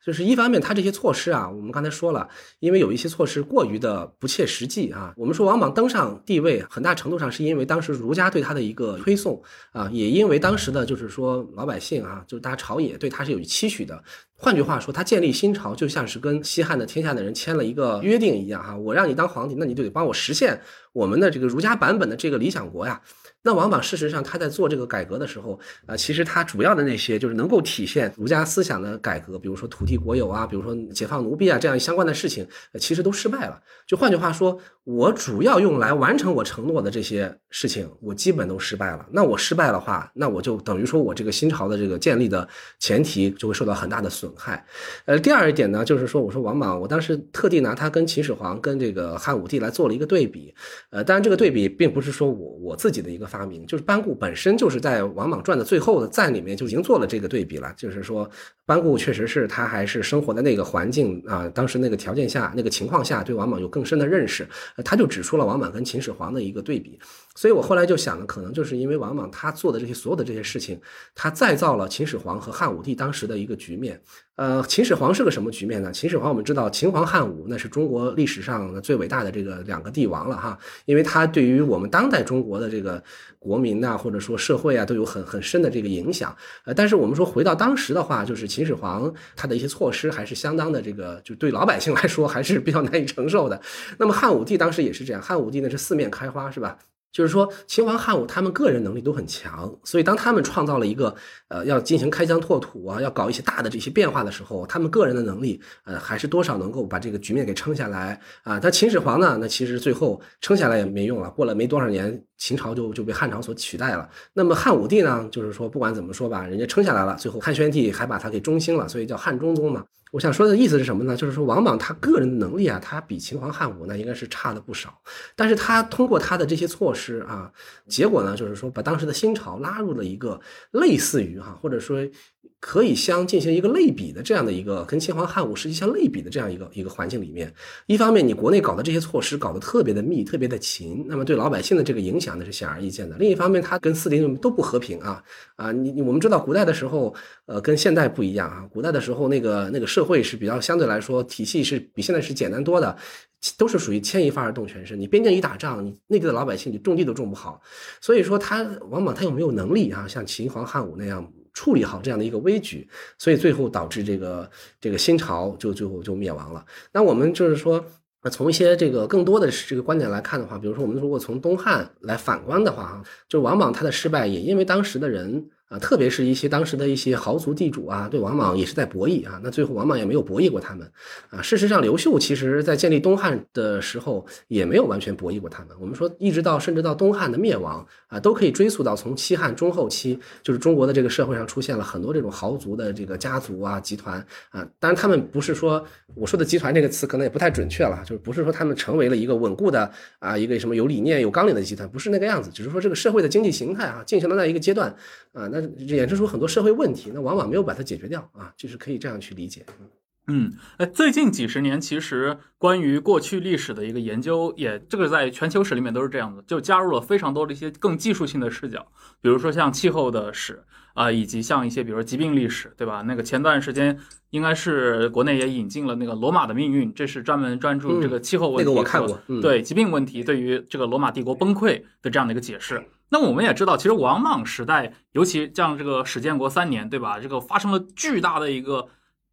就是一方面，它这些措施啊，我们刚才说了，因为有一些措施过于的不切实际啊。我们说王莽登上帝位，很大程度上是因为当时儒家对他的一个推送啊，也因为当时的就是说老百姓啊，就是大家朝野对他是有期许的。换句话说，他建立新朝就像是跟西汉的天下的人签了一个约定一样哈，我让你当皇帝，那你就得。帮我实现我们的这个儒家版本的这个理想国呀。那王莽事实上他在做这个改革的时候，啊，其实他主要的那些就是能够体现儒家思想的改革，比如说土地国有啊，比如说解放奴婢啊这样相关的事情，其实都失败了。就换句话说，我主要用来完成我承诺的这些事情，我基本都失败了。那我失败的话，那我就等于说我这个新朝的这个建立的前提就会受到很大的损害。呃，第二一点呢，就是说，我说王莽，我当时特地拿他跟秦始皇、跟这个汉武帝来做了一个对比。呃，当然这个对比并不是说我我自己的一个。发明就是班固本身就是在《王莽传》的最后的赞里面就已经做了这个对比了，就是说班固确实是他还是生活在那个环境啊，当时那个条件下那个情况下对王莽有更深的认识，他就指出了王莽跟秦始皇的一个对比。所以我后来就想了，可能就是因为王莽他做的这些所有的这些事情，他再造了秦始皇和汉武帝当时的一个局面。呃，秦始皇是个什么局面呢？秦始皇我们知道，秦皇汉武那是中国历史上最伟大的这个两个帝王了哈，因为他对于我们当代中国的这个国民呐，或者说社会啊，都有很很深的这个影响。呃，但是我们说回到当时的话，就是秦始皇他的一些措施还是相当的这个，就对老百姓来说还是比较难以承受的。那么汉武帝当时也是这样，汉武帝呢是四面开花，是吧？就是说，秦皇汉武他们个人能力都很强，所以当他们创造了一个呃要进行开疆拓土啊，要搞一些大的这些变化的时候，他们个人的能力呃还是多少能够把这个局面给撑下来啊。但秦始皇呢，那其实最后撑下来也没用了，过了没多少年，秦朝就就被汉朝所取代了。那么汉武帝呢，就是说不管怎么说吧，人家撑下来了，最后汉宣帝还把他给中兴了，所以叫汉中宗嘛。我想说的意思是什么呢？就是说王莽他个人的能力啊，他比秦皇汉武那应该是差了不少。但是他通过他的这些措施啊，结果呢，就是说把当时的新朝拉入了一个类似于哈，或者说。可以相进行一个类比的这样的一个跟秦皇汉武实际相类比的这样一个一个环境里面，一方面你国内搞的这些措施搞得特别的密，特别的勤，那么对老百姓的这个影响呢是显而易见的。另一方面，它跟四邻都不和平啊啊！你你我们知道古代的时候，呃，跟现代不一样啊。古代的时候，那个那个社会是比较相对来说体系是比现在是简单多的，都是属于牵一发而动全身。你边境一打仗，你那个的老百姓你种地都种不好，所以说他往往他又没有能力啊，像秦皇汉武那样。处理好这样的一个危局，所以最后导致这个这个新朝就最后就灭亡了。那我们就是说，从一些这个更多的这个观点来看的话，比如说我们如果从东汉来反观的话，就王莽他的失败也因为当时的人。啊，特别是一些当时的一些豪族地主啊，对王莽也是在博弈啊。那最后王莽也没有博弈过他们啊。事实上，刘秀其实在建立东汉的时候也没有完全博弈过他们。我们说，一直到甚至到东汉的灭亡啊，都可以追溯到从西汉中后期，就是中国的这个社会上出现了很多这种豪族的这个家族啊、集团啊。当然，他们不是说我说的集团这个词可能也不太准确了，就是不是说他们成为了一个稳固的啊一个什么有理念、有纲领的集团，不是那个样子，只是说这个社会的经济形态啊进行了那一个阶段啊。那衍生出很多社会问题，那往往没有把它解决掉啊，就是可以这样去理解。哎，最近几十年，其实关于过去历史的一个研究，也这个在全球史里面都是这样的，就加入了非常多的一些更技术性的视角，比如说像气候的史啊，以及像一些比如说疾病历史，对吧？那个前段时间应该是国内也引进了那个罗马的命运，这是专门专注这个气候问题，那个我看过，对疾病问题对于这个罗马帝国崩溃的这样的一个解释。那我们也知道，其实王莽时代，尤其像这个史建国三年，对吧？这个发生了巨大的一个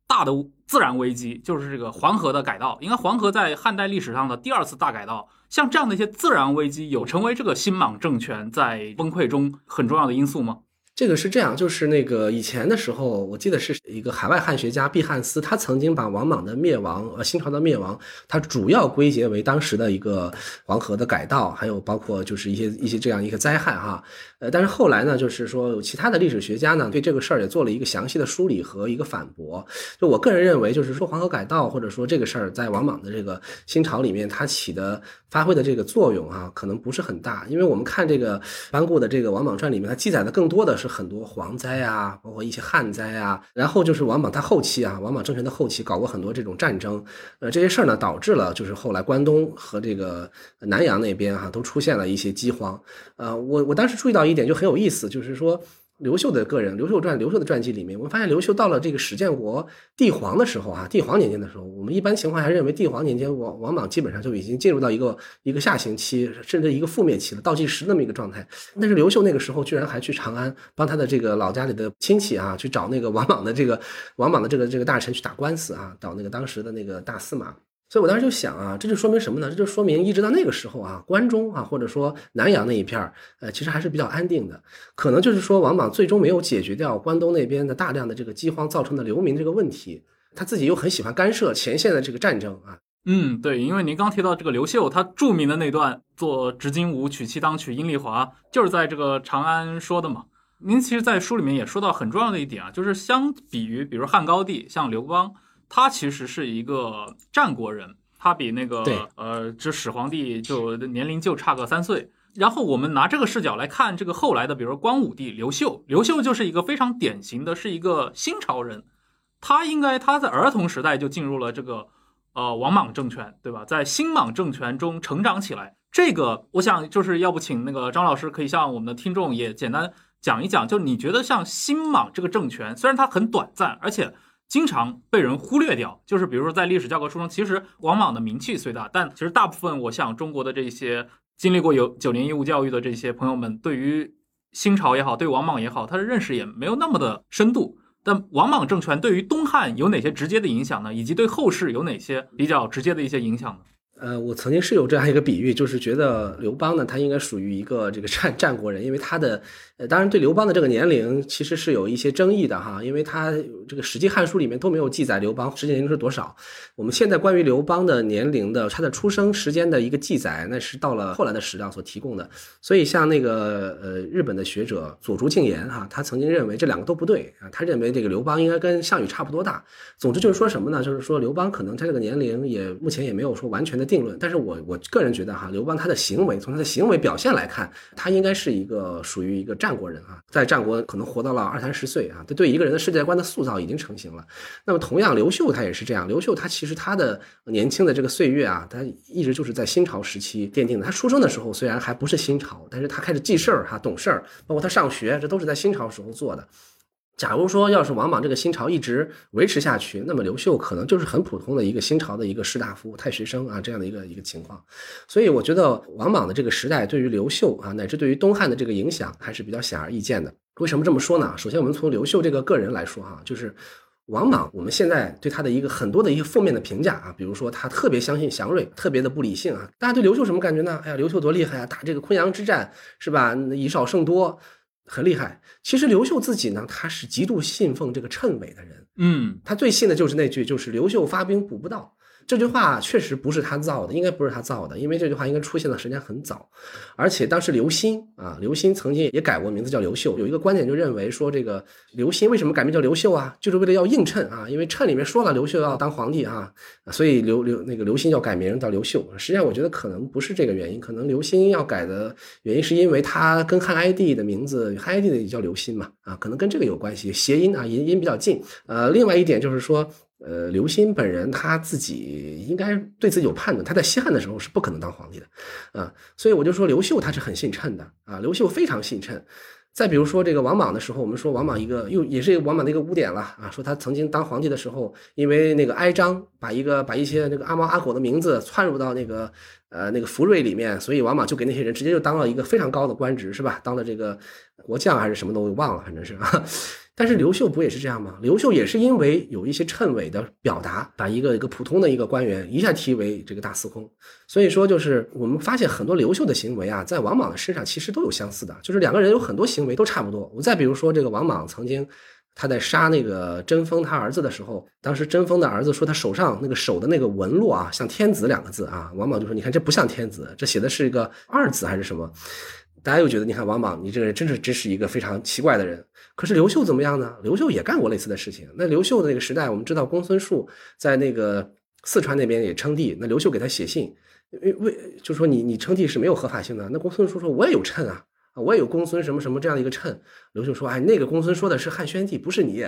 大的自然危机，就是这个黄河的改道。应该黄河在汉代历史上的第二次大改道。像这样的一些自然危机，有成为这个新莽政权在崩溃中很重要的因素吗？这个是这样，就是那个以前的时候，我记得是一个海外汉学家毕汉斯，他曾经把王莽的灭亡，呃，新朝的灭亡，他主要归结为当时的一个黄河的改道，还有包括就是一些一些这样一个灾害哈。呃，但是后来呢，就是说有其他的历史学家呢，对这个事儿也做了一个详细的梳理和一个反驳。就我个人认为，就是说黄河改道，或者说这个事儿在王莽的这个新朝里面，它起的发挥的这个作用啊，可能不是很大，因为我们看这个班固的这个《王莽传》里面，它记载的更多的是。很多蝗灾啊，包括一些旱灾啊，然后就是王莽他后期啊，王莽政权的后期搞过很多这种战争，呃，这些事儿呢，导致了就是后来关东和这个南阳那边哈都出现了一些饥荒，呃，我我当时注意到一一点就很有意思，就是说。刘秀的个人，刘秀传，刘秀的传记里面，我们发现刘秀到了这个史建国帝皇的时候，啊，帝皇年间的时候，我们一般情况下认为帝皇年间王王莽基本上就已经进入到一个一个下行期，甚至一个覆灭期了，倒计时那么一个状态。但是刘秀那个时候居然还去长安帮他的这个老家里的亲戚啊，去找那个王莽的这个王莽的这个这个大臣去打官司啊，找那个当时的那个大司马。所以我当时就想啊，这就说明什么呢？这就说明一直到那个时候啊，关中啊，或者说南阳那一片儿，呃，其实还是比较安定的。可能就是说，王莽最终没有解决掉关东那边的大量的这个饥荒造成的流民这个问题，他自己又很喜欢干涉前线的这个战争啊。嗯，对，因为您刚提到这个刘秀，他著名的那段做执金吾娶妻当娶阴丽华，就是在这个长安说的嘛。您其实，在书里面也说到很重要的一点啊，就是相比于比如汉高帝，像刘邦。他其实是一个战国人，他比那个呃，这始皇帝就年龄就差个三岁。然后我们拿这个视角来看这个后来的，比如说光武帝刘秀，刘秀就是一个非常典型的是一个新朝人，他应该他在儿童时代就进入了这个呃王莽政权，对吧？在新莽政权中成长起来，这个我想就是要不请那个张老师可以向我们的听众也简单讲一讲，就你觉得像新莽这个政权，虽然它很短暂，而且。经常被人忽略掉，就是比如说在历史教科书中，其实王莽的名气虽大，但其实大部分我想中国的这些经历过有九年义务教育的这些朋友们，对于新朝也好，对王莽也好，他的认识也没有那么的深度。但王莽政权对于东汉有哪些直接的影响呢？以及对后世有哪些比较直接的一些影响呢？呃，我曾经是有这样一个比喻，就是觉得刘邦呢，他应该属于一个这个战战国人，因为他的，当然对刘邦的这个年龄其实是有一些争议的哈，因为他这个《史记》《汉书》里面都没有记载刘邦实际年龄是多少。我们现在关于刘邦的年龄的他的出生时间的一个记载，那是到了后来的史料所提供的。所以像那个呃日本的学者佐竹敬言哈，他曾经认为这两个都不对啊，他认为这个刘邦应该跟项羽差不多大。总之就是说什么呢？就是说刘邦可能他这个年龄也目前也没有说完全的。定论，但是我我个人觉得哈，刘邦他的行为，从他的行为表现来看，他应该是一个属于一个战国人啊，在战国可能活到了二三十岁啊，他对一个人的世界观的塑造已经成型了。那么同样，刘秀他也是这样，刘秀他其实他的年轻的这个岁月啊，他一直就是在新朝时期奠定的。他出生的时候虽然还不是新朝，但是他开始记事儿哈，懂事儿，包括他上学，这都是在新朝时候做的。假如说要是王莽这个新朝一直维持下去，那么刘秀可能就是很普通的一个新朝的一个士大夫、太学生啊这样的一个一个情况。所以我觉得王莽的这个时代对于刘秀啊，乃至对于东汉的这个影响还是比较显而易见的。为什么这么说呢？首先我们从刘秀这个个人来说哈，就是王莽，我们现在对他的一个很多的一个负面的评价啊，比如说他特别相信祥瑞，特别的不理性啊。大家对刘秀什么感觉呢？哎呀，刘秀多厉害啊，打这个昆阳之战是吧？以少胜多。很厉害。其实刘秀自己呢，他是极度信奉这个谶纬的人。嗯，他最信的就是那句，就是刘秀发兵补不到。这句话确实不是他造的，应该不是他造的，因为这句话应该出现的时间很早，而且当时刘歆啊，刘歆曾经也改过名字叫刘秀，有一个观点就认为说这个刘歆为什么改名叫刘秀啊，就是为了要映衬啊，因为衬里面说了刘秀要当皇帝啊，所以刘刘那个刘歆要改名叫刘秀。实际上我觉得可能不是这个原因，可能刘歆要改的原因是因为他跟汉哀帝的名字，汉哀帝的也叫刘歆嘛，啊，可能跟这个有关系，谐音啊，音音比较近。呃，另外一点就是说。呃，刘歆本人他自己应该对自己有判断，他在西汉的时候是不可能当皇帝的，啊，所以我就说刘秀他是很信谶的啊，刘秀非常信谶。再比如说这个王莽的时候，我们说王莽一个又也是王莽的一个污点了啊，说他曾经当皇帝的时候，因为那个哀章把一个把一些那个阿猫阿狗的名字窜入到那个呃那个福瑞里面，所以王莽就给那些人直接就当了一个非常高的官职，是吧？当了这个国将还是什么东西忘了，反正是。但是刘秀不也是这样吗？刘秀也是因为有一些谶纬的表达，把一个一个普通的一个官员一下提为这个大司空。所以说，就是我们发现很多刘秀的行为啊，在王莽的身上其实都有相似的，就是两个人有很多行为都差不多。我再比如说，这个王莽曾经他在杀那个贞丰他儿子的时候，当时贞丰的儿子说他手上那个手的那个纹路啊，像天子两个字啊，王莽就说：“你看这不像天子，这写的是一个二字还是什么？”大家又觉得，你看王莽，你这个人真是真是一个非常奇怪的人。可是刘秀怎么样呢？刘秀也干过类似的事情。那刘秀的那个时代，我们知道公孙述在那个四川那边也称帝。那刘秀给他写信，为为就说你你称帝是没有合法性的。那公孙述说，我也有称啊，我也有公孙什么什么这样的一个称。刘秀说，哎，那个公孙说的是汉宣帝，不是你。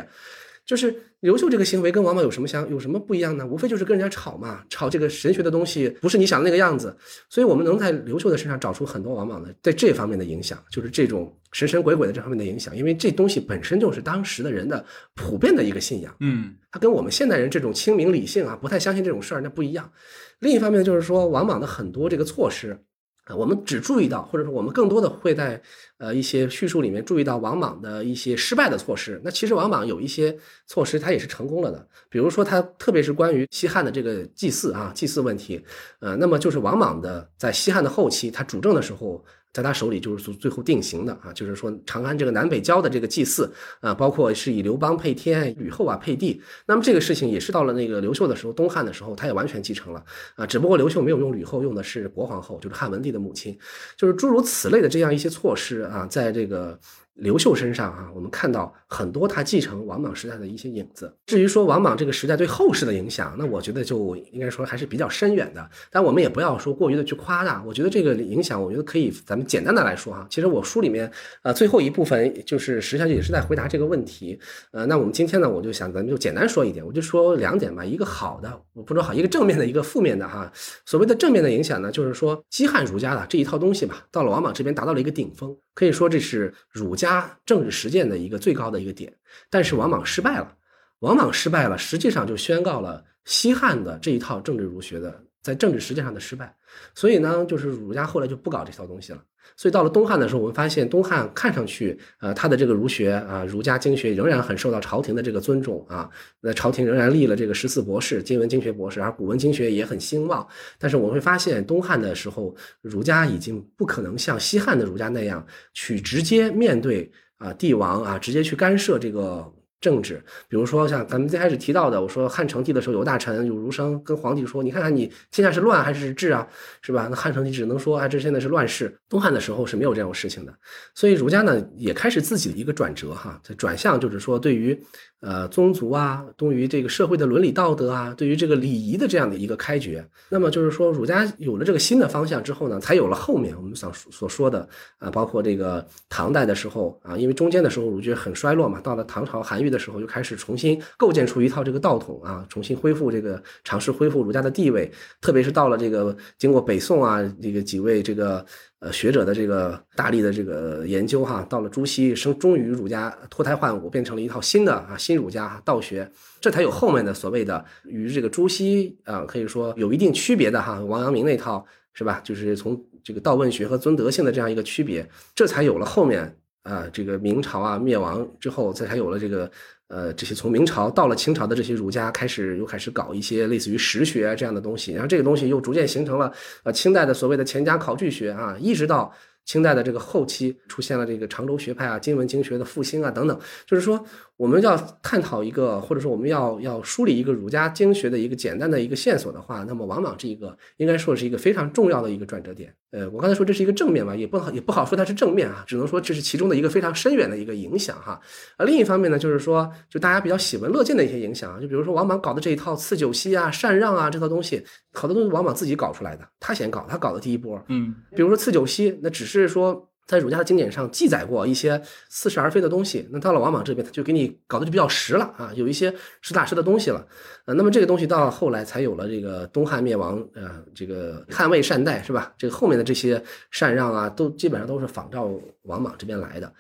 就是刘秀这个行为跟王莽有什么相有什么不一样呢？无非就是跟人家吵嘛，吵这个神学的东西不是你想的那个样子。所以我们能在刘秀的身上找出很多王莽的在这方面的影响，就是这种神神鬼鬼的这方面的影响。因为这东西本身就是当时的人的普遍的一个信仰，嗯，他跟我们现代人这种清明理性啊，不太相信这种事儿那不一样。另一方面就是说王莽的很多这个措施。啊，我们只注意到，或者说我们更多的会在呃一些叙述里面注意到王莽的一些失败的措施。那其实王莽有一些措施，他也是成功了的。比如说他特别是关于西汉的这个祭祀啊，祭祀问题，呃，那么就是王莽的在西汉的后期，他主政的时候。在他手里就是最后定型的啊，就是说长安这个南北郊的这个祭祀啊，包括是以刘邦配天，吕后啊配地。那么这个事情也是到了那个刘秀的时候，东汉的时候，他也完全继承了啊，只不过刘秀没有用吕后，用的是国皇后，就是汉文帝的母亲，就是诸如此类的这样一些措施啊，在这个。刘秀身上啊，我们看到很多他继承王莽时代的一些影子。至于说王莽这个时代对后世的影响，那我觉得就应该说还是比较深远的。但我们也不要说过于的去夸大。我觉得这个影响，我觉得可以咱们简单的来说哈。其实我书里面呃最后一部分就是实际上也是在回答这个问题。呃，那我们今天呢，我就想咱们就简单说一点，我就说两点吧。一个好的，不说好，一个正面的，一个负面的哈。所谓的正面的影响呢，就是说西汉儒家的这一套东西吧，到了王莽这边达到了一个顶峰。可以说这是儒家加政治实践的一个最高的一个点，但是王莽失败了，王莽失败了，实际上就宣告了西汉的这一套政治儒学的在政治实践上的失败。所以呢，就是儒家后来就不搞这套东西了。所以到了东汉的时候，我们发现东汉看上去，呃，他的这个儒学啊，儒家经学仍然很受到朝廷的这个尊重啊。那朝廷仍然立了这个十四博士，今文经学博士，而古文经学也很兴旺。但是我们会发现，东汉的时候，儒家已经不可能像西汉的儒家那样去直接面对啊帝王啊，直接去干涉这个。政治，比如说像咱们最开始提到的，我说汉成帝的时候，有大臣有儒生跟皇帝说：“你看看你天下是乱还是治啊？是吧？”那汉成帝只能说：“啊，这现在是乱世。”东汉的时候是没有这种事情的，所以儒家呢也开始自己的一个转折哈，转向就是说对于。呃，宗族啊，对于这个社会的伦理道德啊，对于这个礼仪的这样的一个开掘，那么就是说，儒家有了这个新的方向之后呢，才有了后面我们想所说的啊，包括这个唐代的时候啊，因为中间的时候儒学很衰落嘛，到了唐朝韩愈的时候，又开始重新构建出一套这个道统啊，重新恢复这个尝试恢复儒家的地位，特别是到了这个经过北宋啊，这个几位这个。呃，学者的这个大力的这个研究哈，到了朱熹生，终于儒家脱胎换骨，变成了一套新的啊新儒家道学，这才有后面的所谓的与这个朱熹啊可以说有一定区别的哈王阳明那套是吧？就是从这个道问学和尊德性的这样一个区别，这才有了后面啊这个明朝啊灭亡之后，这才有了这个。呃，这些从明朝到了清朝的这些儒家开始又开始搞一些类似于实学这样的东西，然后这个东西又逐渐形成了呃清代的所谓的钱家考据学啊，一直到清代的这个后期出现了这个常州学派啊、金文经学的复兴啊等等，就是说。我们要探讨一个，或者说我们要要梳理一个儒家经学的一个简单的一个线索的话，那么往往这一个应该说是一个非常重要的一个转折点。呃，我刚才说这是一个正面吧，也不好也不好说它是正面啊，只能说这是其中的一个非常深远的一个影响哈。啊，另一方面呢，就是说就大家比较喜闻乐见的一些影响，就比如说王莽搞的这一套赐酒席啊、禅让啊这套东西，好多都是王莽自己搞出来的，他先搞，他搞的第一波。嗯，比如说赐酒席，那只是说。在儒家的经典上记载过一些似是而非的东西，那到了王莽这边，他就给你搞得就比较实了啊，有一些实打实的东西了。呃，那么这个东西到后来才有了这个东汉灭亡，呃，这个汉魏善代是吧？这个后面的这些禅让啊，都基本上都是仿照王莽这边来的。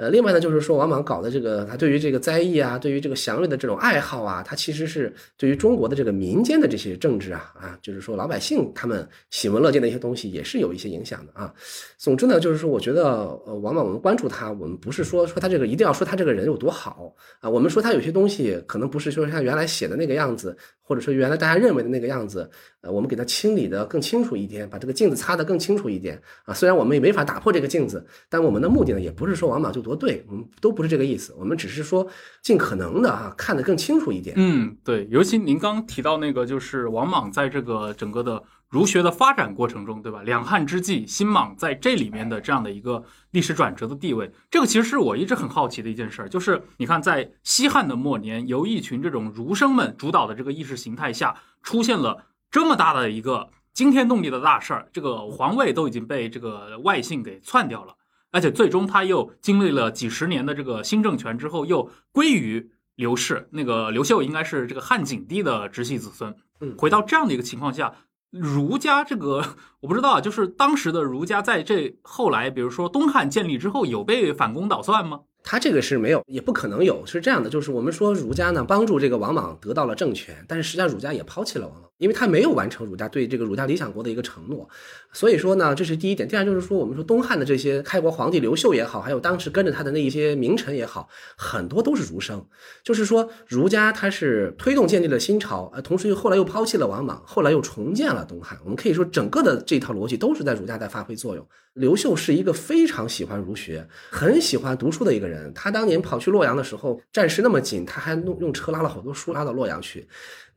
呃，另外呢，就是说王莽搞的这个，他对于这个灾异啊，对于这个祥瑞的这种爱好啊，他其实是对于中国的这个民间的这些政治啊，啊，就是说老百姓他们喜闻乐见的一些东西，也是有一些影响的啊。总之呢，就是说我觉得。呃，往往我们关注他，我们不是说说他这个一定要说他这个人有多好啊，我们说他有些东西可能不是说像原来写的那个样子，或者说原来大家认为的那个样子，呃，我们给它清理的更清楚一点，把这个镜子擦得更清楚一点啊。虽然我们也没法打破这个镜子，但我们的目的呢，也不是说王莽就多对，我们都不是这个意思，我们只是说尽可能的啊，看得更清楚一点。嗯，对，尤其您刚提到那个，就是王莽在这个整个的。儒学的发展过程中，对吧？两汉之际，新莽在这里面的这样的一个历史转折的地位，这个其实是我一直很好奇的一件事儿。就是你看，在西汉的末年，由一群这种儒生们主导的这个意识形态下，出现了这么大的一个惊天动地的大事儿，这个皇位都已经被这个外姓给篡掉了，而且最终他又经历了几十年的这个新政权之后，又归于刘氏。那个刘秀应该是这个汉景帝的直系子孙。嗯，回到这样的一个情况下。儒家这个我不知道啊，就是当时的儒家在这后来，比如说东汉建立之后，有被反攻倒算吗？他这个是没有，也不可能有。是这样的，就是我们说儒家呢帮助这个王莽得到了政权，但是实际上儒家也抛弃了王莽，因为他没有完成儒家对这个儒家理想国的一个承诺。所以说呢，这是第一点。第二就是说，我们说东汉的这些开国皇帝刘秀也好，还有当时跟着他的那一些名臣也好，很多都是儒生。就是说，儒家他是推动建立了新朝，呃，同时又后来又抛弃了王莽，后来又重建了东汉。我们可以说，整个的这套逻辑都是在儒家在发挥作用。刘秀是一个非常喜欢儒学、很喜欢读书的一个人。他当年跑去洛阳的时候，战事那么紧，他还弄用车拉了好多书拉到洛阳去。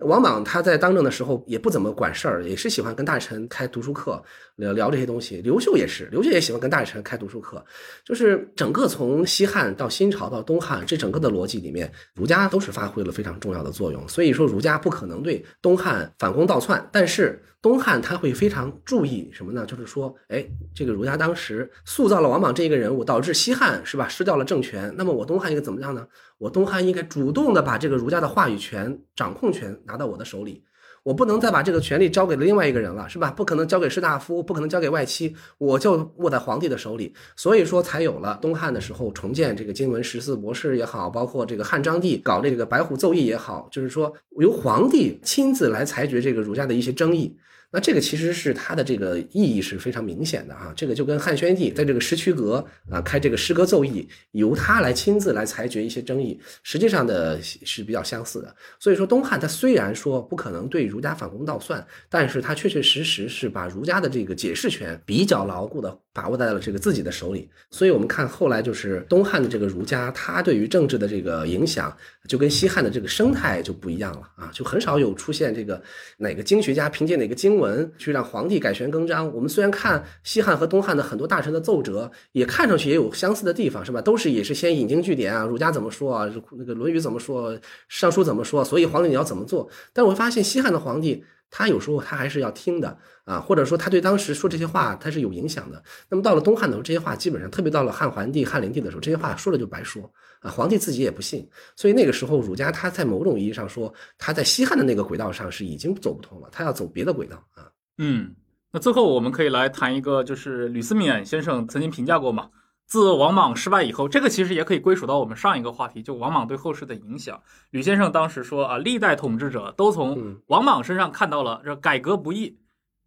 王莽他在当政的时候也不怎么管事儿，也是喜欢跟大臣开读书课，聊聊这些东西。刘秀也是，刘秀也喜欢跟大臣开读书课。就是整个从西汉到新朝到东汉，这整个的逻辑里面，儒家都是发挥了非常重要的作用。所以说，儒家不可能对东汉反攻倒窜，但是。东汉他会非常注意什么呢？就是说，哎，这个儒家当时塑造了王莽这一个人物，导致西汉是吧失掉了政权。那么我东汉应该怎么样呢？我东汉应该主动的把这个儒家的话语权、掌控权拿到我的手里。我不能再把这个权利交给了另外一个人了，是吧？不可能交给士大夫，不可能交给外戚，我就握在皇帝的手里。所以说，才有了东汉的时候重建这个经文十四博士也好，包括这个汉章帝搞这个白虎奏议也好，就是说由皇帝亲自来裁决这个儒家的一些争议。那这个其实是它的这个意义是非常明显的啊，这个就跟汉宣帝在这个石渠阁啊开这个诗歌奏议，由他来亲自来裁决一些争议，实际上的是比较相似的。所以说东汉他虽然说不可能对儒家反攻倒算，但是他确确实实是把儒家的这个解释权比较牢固的把握在了这个自己的手里。所以我们看后来就是东汉的这个儒家，他对于政治的这个影响就跟西汉的这个生态就不一样了啊，就很少有出现这个哪个经学家凭借哪个经。文去让皇帝改弦更张。我们虽然看西汉和东汉的很多大臣的奏折，也看上去也有相似的地方，是吧？都是也是先引经据典啊，儒家怎么说啊，那个《论语》怎么说，《尚书》怎么说，所以皇帝你要怎么做？但我发现西汉的皇帝，他有时候他还是要听的啊，或者说他对当时说这些话他是有影响的。那么到了东汉的时候，这些话基本上，特别到了汉桓帝、汉灵帝的时候，这些话说了就白说啊，皇帝自己也不信。所以那个时候，儒家他在某种意义上说，他在西汉的那个轨道上是已经走不通了，他要走别的轨道啊。嗯，那最后我们可以来谈一个，就是吕思勉先生曾经评价过嘛，自王莽失败以后，这个其实也可以归属到我们上一个话题，就王莽对后世的影响。吕先生当时说啊，历代统治者都从王莽身上看到了这改革不易。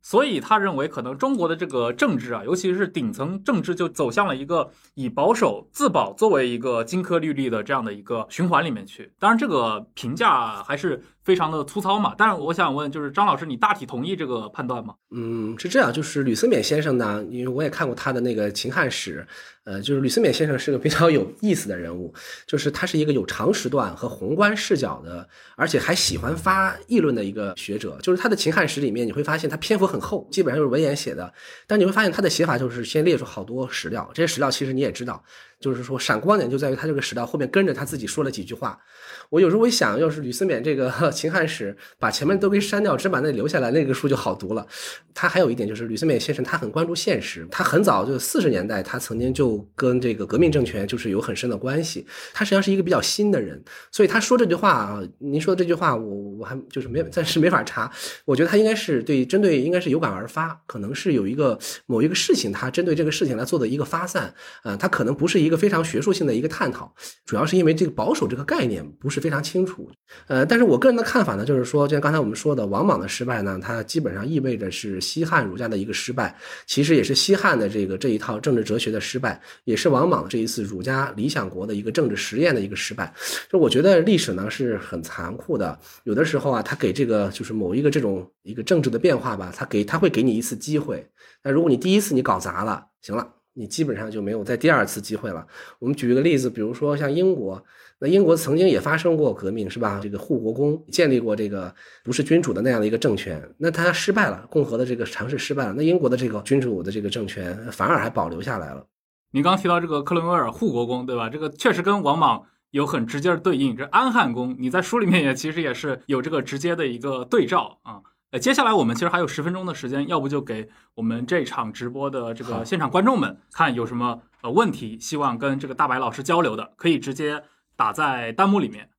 所以他认为，可能中国的这个政治啊，尤其是顶层政治，就走向了一个以保守自保作为一个金科玉律的这样的一个循环里面去。当然，这个评价还是非常的粗糙嘛。但是我想问，就是张老师，你大体同意这个判断吗？嗯，是这样，就是吕思勉先生呢，因为我也看过他的那个秦汉史。呃，就是吕思勉先生是个比较有意思的人物，就是他是一个有长时段和宏观视角的，而且还喜欢发议论的一个学者。就是他的秦汉史里面，你会发现他篇幅很厚，基本上就是文言写的，但你会发现他的写法就是先列出好多史料，这些史料其实你也知道。就是说，闪光点就在于他这个史料后面跟着他自己说了几句话。我有时候会想，要是吕思勉这个 秦汉史把前面都给删掉，只把那留下来，那个书就好读了。他还有一点就是，吕思勉先生他很关注现实，他很早就四十年代，他曾经就跟这个革命政权就是有很深的关系。他实际上是一个比较新的人，所以他说这句话啊，您说的这句话，我我还就是没暂时没法查。我觉得他应该是对针对应该是有感而发，可能是有一个某一个事情，他针对这个事情来做的一个发散啊，他可能不是一个非常学术性的一个探讨，主要是因为这个保守这个概念不是非常清楚。呃，但是我个人的看法呢，就是说，就像刚才我们说的，王莽的失败呢，它基本上意味着是西汉儒家的一个失败，其实也是西汉的这个这一套政治哲学的失败，也是王莽这一次儒家理想国的一个政治实验的一个失败。就我觉得历史呢是很残酷的，有的时候啊，他给这个就是某一个这种一个政治的变化吧，他给他会给你一次机会，那如果你第一次你搞砸了，行了。你基本上就没有再第二次机会了。我们举一个例子，比如说像英国，那英国曾经也发生过革命，是吧？这个护国公建立过这个不是君主的那样的一个政权，那他失败了，共和的这个尝试失败了，那英国的这个君主的这个政权反而还保留下来了。你刚提到这个克伦威尔护国公，对吧？这个确实跟王莽有很直接的对应。这安汉公，你在书里面也其实也是有这个直接的一个对照啊。呃，接下来我们其实还有十分钟的时间，要不就给我们这场直播的这个现场观众们看有什么呃问题，希望跟这个大白老师交流的，可以直接打在弹幕里面。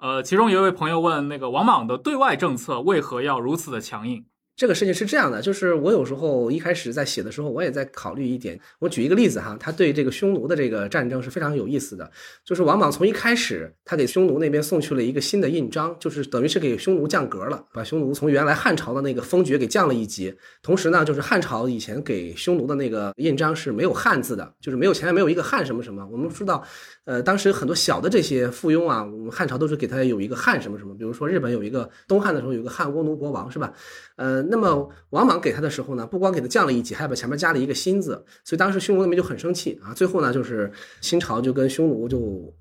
呃，其中有一位朋友问，那个王莽的对外政策为何要如此的强硬？这个事情是这样的，就是我有时候一开始在写的时候，我也在考虑一点。我举一个例子哈，他对这个匈奴的这个战争是非常有意思的。就是王莽从一开始，他给匈奴那边送去了一个新的印章，就是等于是给匈奴降格了，把匈奴从原来汉朝的那个封爵给降了一级。同时呢，就是汉朝以前给匈奴的那个印章是没有汉字的，就是没有前面没有一个汉什么什么。我们知道。呃，当时很多小的这些附庸啊，我们汉朝都是给他有一个汉什么什么，比如说日本有一个东汉的时候有一个汉倭奴国王，是吧？呃，那么王莽给他的时候呢，不光给他降了一级，还把前面加了一个新字，所以当时匈奴那边就很生气啊。最后呢，就是新朝就跟匈奴就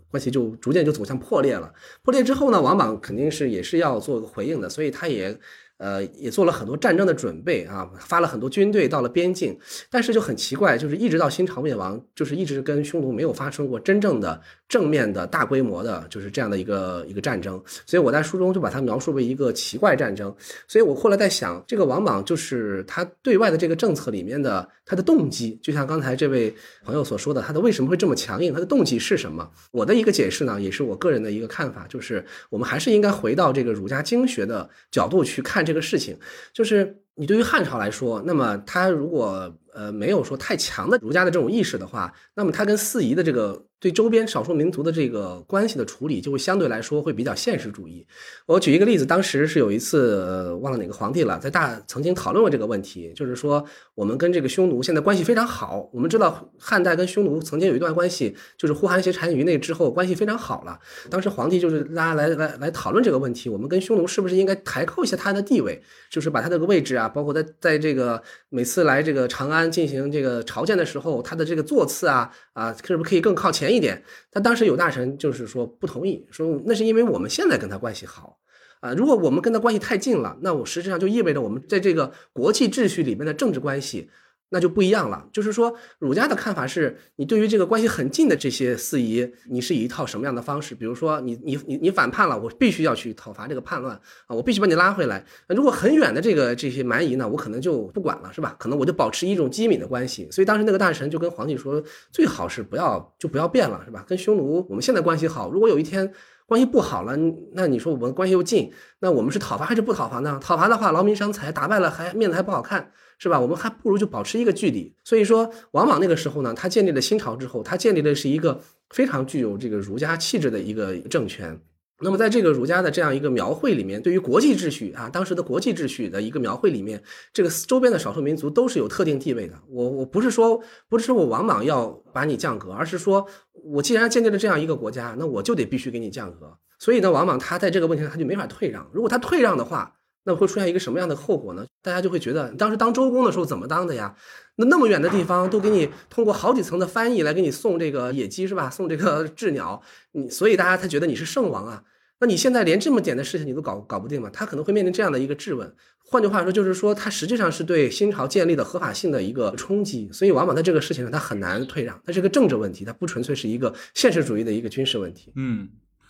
关系就逐渐就走向破裂了。破裂之后呢，王莽肯定是也是要做个回应的，所以他也。呃，也做了很多战争的准备啊，发了很多军队到了边境，但是就很奇怪，就是一直到新朝灭亡，就是一直跟匈奴没有发生过真正的正面的大规模的，就是这样的一个一个战争。所以我在书中就把它描述为一个奇怪战争。所以我后来在想，这个王莽就是他对外的这个政策里面的他的动机，就像刚才这位朋友所说的，他的为什么会这么强硬，他的动机是什么？我的一个解释呢，也是我个人的一个看法，就是我们还是应该回到这个儒家经学的角度去看这。个事情，就是你对于汉朝来说，那么他如果呃没有说太强的儒家的这种意识的话，那么他跟四夷的这个。对周边少数民族的这个关系的处理，就会相对来说会比较现实主义。我举一个例子，当时是有一次，呃，忘了哪个皇帝了，在大曾经讨论过这个问题，就是说我们跟这个匈奴现在关系非常好。我们知道汉代跟匈奴曾经有一段关系，就是呼韩邪单于那之后关系非常好了。当时皇帝就是大家来来来讨论这个问题，我们跟匈奴是不是应该抬高一下他的地位，就是把他这个位置啊，包括在在这个每次来这个长安进行这个朝见的时候，他的这个座次啊啊，是不是可以更靠前？一点，他当时有大臣就是说不同意，说那是因为我们现在跟他关系好，啊，如果我们跟他关系太近了，那我实际上就意味着我们在这个国际秩序里面的政治关系。那就不一样了，就是说，儒家的看法是，你对于这个关系很近的这些四夷，你是以一套什么样的方式？比如说，你你你你反叛了，我必须要去讨伐这个叛乱啊，我必须把你拉回来。如果很远的这个这些蛮夷呢，我可能就不管了，是吧？可能我就保持一种机敏的关系。所以当时那个大臣就跟皇帝说，最好是不要就不要变了，是吧？跟匈奴我们现在关系好，如果有一天关系不好了，那你说我们关系又近，那我们是讨伐还是不讨伐呢？讨伐的话劳民伤财，打败了还面子还不好看。是吧？我们还不如就保持一个距离。所以说，王莽那个时候呢，他建立了新朝之后，他建立的是一个非常具有这个儒家气质的一个政权。那么，在这个儒家的这样一个描绘里面，对于国际秩序啊，当时的国际秩序的一个描绘里面，这个周边的少数民族都是有特定地位的。我我不是说不是说我王莽要把你降格，而是说我既然建立了这样一个国家，那我就得必须给你降格。所以呢，王莽他在这个问题上他就没法退让。如果他退让的话，那会出现一个什么样的后果呢？大家就会觉得，当时当周公的时候怎么当的呀？那那么远的地方都给你通过好几层的翻译来给你送这个野鸡是吧？送这个雉鸟，你所以大家才觉得你是圣王啊。那你现在连这么点的事情你都搞搞不定吗？他可能会面临这样的一个质问。换句话说，就是说他实际上是对新朝建立的合法性的一个冲击。所以往往在这个事情上他很难退让，它是个政治问题，它不纯粹是一个现实主义的一个军事问题。嗯。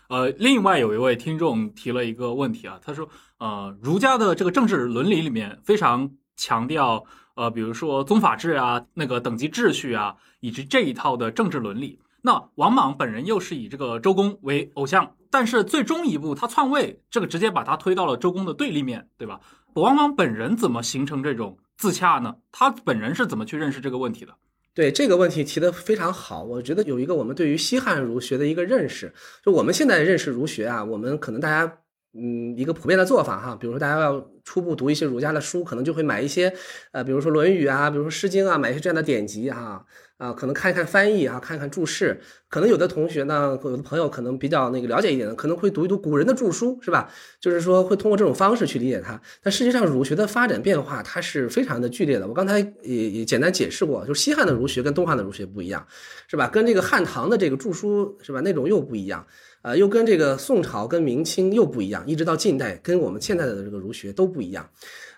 呃，另外有一位听众提了一个问题啊，他说，呃，儒家的这个政治伦理里面非常强调，呃，比如说宗法制啊，那个等级秩序啊，以及这一套的政治伦理。那王莽本人又是以这个周公为偶像，但是最终一步他篡位，这个直接把他推到了周公的对立面，对吧？王莽本人怎么形成这种自洽呢？他本人是怎么去认识这个问题的？对这个问题提的非常好，我觉得有一个我们对于西汉儒学的一个认识，就我们现在认识儒学啊，我们可能大家嗯一个普遍的做法哈，比如说大家要初步读一些儒家的书，可能就会买一些呃，比如说《论语》啊，比如说《诗经》啊，买一些这样的典籍哈。啊，啊可能看一看翻译啊，看一看注释。可能有的同学呢，有的朋友可能比较那个了解一点的，可能会读一读古人的著书，是吧？就是说会通过这种方式去理解它。但实际上，儒学的发展变化它是非常的剧烈的。我刚才也也简单解释过，就是西汉的儒学跟东汉的儒学不一样，是吧？跟这个汉唐的这个著书，是吧？那种又不一样。呃，又跟这个宋朝跟明清又不一样，一直到近代跟我们现在的这个儒学都不一样。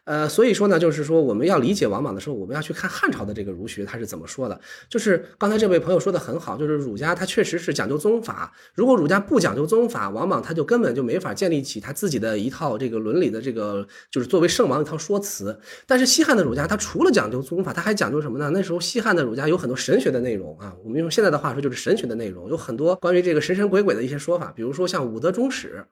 呃，所以说呢，就是说我们要理解王莽的时候，我们要去看汉朝的这个儒学他是怎么说的。就是刚才这位朋友说的很好，就是儒家他确实是讲究宗法。如果儒家不讲究宗法，王莽他就根本就没法建立起他自己的一套这个伦理的这个，就是作为圣王一套说辞。但是西汉的儒家他除了讲究宗法，他还讲究什么呢？那时候西汉的儒家有很多神学的内容啊，我们用现在的话说就是神学的内容，有很多关于这个神神鬼鬼的一些说法，比如说像五德终始。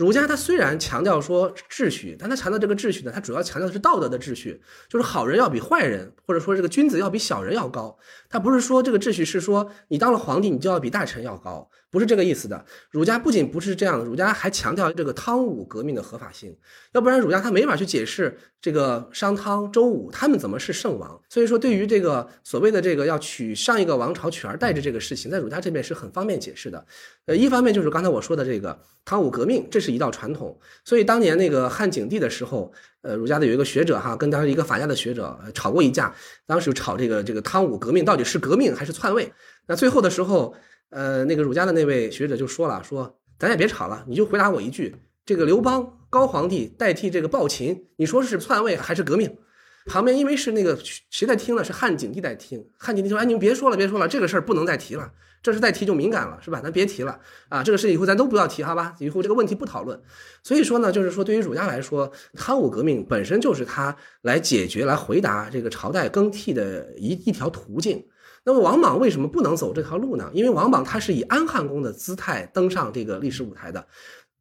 儒家他虽然强调说秩序，但他强调这个秩序呢，他主要强调的是道德的秩序，就是好人要比坏人，或者说这个君子要比小人要高。他不是说这个秩序是说你当了皇帝，你就要比大臣要高，不是这个意思的。儒家不仅不是这样的，儒家还强调这个汤武革命的合法性，要不然儒家他没法去解释这个商汤、周武他们怎么是圣王。所以说，对于这个所谓的这个要取上一个王朝取而代之这个事情，在儒家这边是很方便解释的。呃，一方面就是刚才我说的这个汤武革命，这是。一道传统，所以当年那个汉景帝的时候，呃，儒家的有一个学者哈，跟当时一个法家的学者吵过一架，当时就吵这个这个汤武革命到底是革命还是篡位？那最后的时候，呃，那个儒家的那位学者就说了，说咱也别吵了，你就回答我一句，这个刘邦高皇帝代替这个暴秦，你说是篡位还是革命？旁边因为是那个谁在听呢，是汉景帝在听，汉景帝说，哎，你们别说了，别说了，这个事儿不能再提了。这是再提就敏感了，是吧？咱别提了啊！这个事以后咱都不要提，好吧？以后这个问题不讨论。所以说呢，就是说对于儒家来说，汤武革命本身就是他来解决、来回答这个朝代更替的一一条途径。那么王莽为什么不能走这条路呢？因为王莽他是以安汉公的姿态登上这个历史舞台的。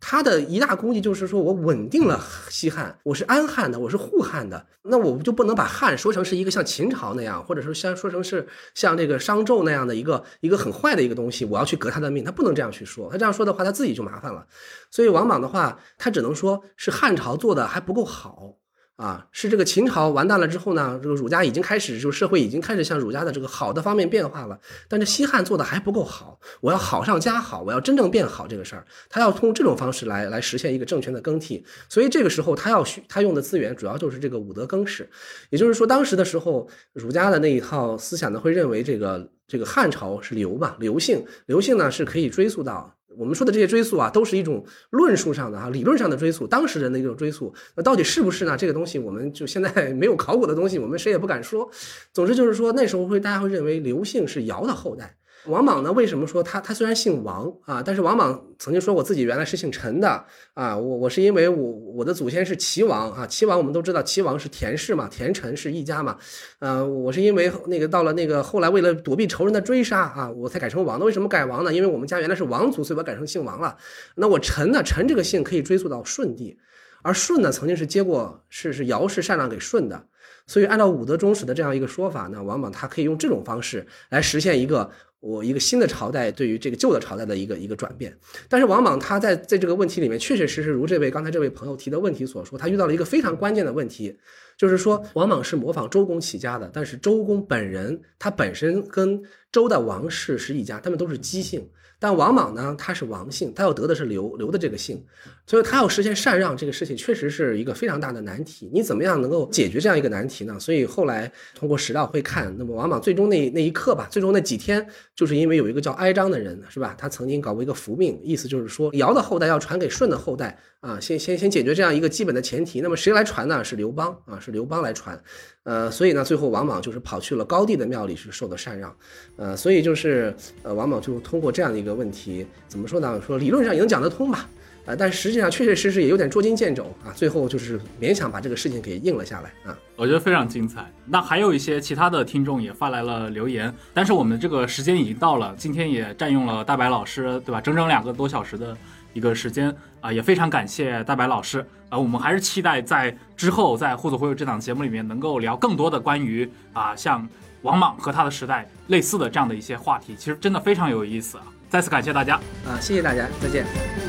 他的一大功绩就是说我稳定了西汉，我是安汉的，我是护汉的，那我就不能把汉说成是一个像秦朝那样，或者说像说成是像这个商纣那样的一个一个很坏的一个东西，我要去革他的命，他不能这样去说，他这样说的话，他自己就麻烦了。所以王莽的话，他只能说是汉朝做的还不够好。啊，是这个秦朝完蛋了之后呢，这个儒家已经开始，就社会已经开始向儒家的这个好的方面变化了。但是西汉做的还不够好，我要好上加好，我要真正变好这个事儿，他要通过这种方式来来实现一个政权的更替。所以这个时候他要需他用的资源主要就是这个武德更始，也就是说当时的时候，儒家的那一套思想呢会认为这个这个汉朝是刘嘛，刘姓，刘姓呢是可以追溯到。我们说的这些追溯啊，都是一种论述上的哈，理论上的追溯，当时人的一种追溯。那到底是不是呢？这个东西，我们就现在 没有考古的东西，我们谁也不敢说。总之就是说，那时候会大家会认为刘姓是尧的后代。王莽呢？为什么说他他虽然姓王啊，但是王莽曾经说我自己原来是姓陈的啊。我我是因为我我的祖先是齐王啊，齐王我们都知道，齐王是田氏嘛，田陈是一家嘛。呃，我是因为那个到了那个后来为了躲避仇人的追杀啊，我才改成王。的为什么改王呢？因为我们家原来是王族，所以我改成姓王了。那我陈呢？陈这个姓可以追溯到舜帝，而舜呢曾经是接过是是尧氏禅让给舜的，所以按照武德忠始的这样一个说法呢，王莽他可以用这种方式来实现一个。我一个新的朝代对于这个旧的朝代的一个一个转变，但是王莽他在在这个问题里面确确实实如这位刚才这位朋友提的问题所说，他遇到了一个非常关键的问题，就是说王莽是模仿周公起家的，但是周公本人他本身跟周的王室是一家，他们都是姬姓。但王莽呢，他是王姓，他要得的是刘刘的这个姓，所以他要实现禅让这个事情，确实是一个非常大的难题。你怎么样能够解决这样一个难题呢？所以后来通过史料会看，那么王莽最终那那一刻吧，最终那几天，就是因为有一个叫哀章的人，是吧？他曾经搞过一个伏命，意思就是说尧的后代要传给舜的后代啊，先先先解决这样一个基本的前提。那么谁来传呢？是刘邦啊，是刘邦来传。呃，所以呢，最后王莽就是跑去了高帝的庙里是受的禅让，呃，所以就是呃，王莽就通过这样的一个问题，怎么说呢？说理论上也能讲得通吧，呃，但实际上确确实实也有点捉襟见肘啊，最后就是勉强把这个事情给应了下来啊。我觉得非常精彩。那还有一些其他的听众也发来了留言，但是我们这个时间已经到了，今天也占用了大白老师对吧？整整两个多小时的。一个时间啊，也非常感谢大白老师啊，我们还是期待在之后在《互左会友》这档节目里面能够聊更多的关于啊像王莽和他的时代类似的这样的一些话题，其实真的非常有意思啊！再次感谢大家啊，谢谢大家，再见。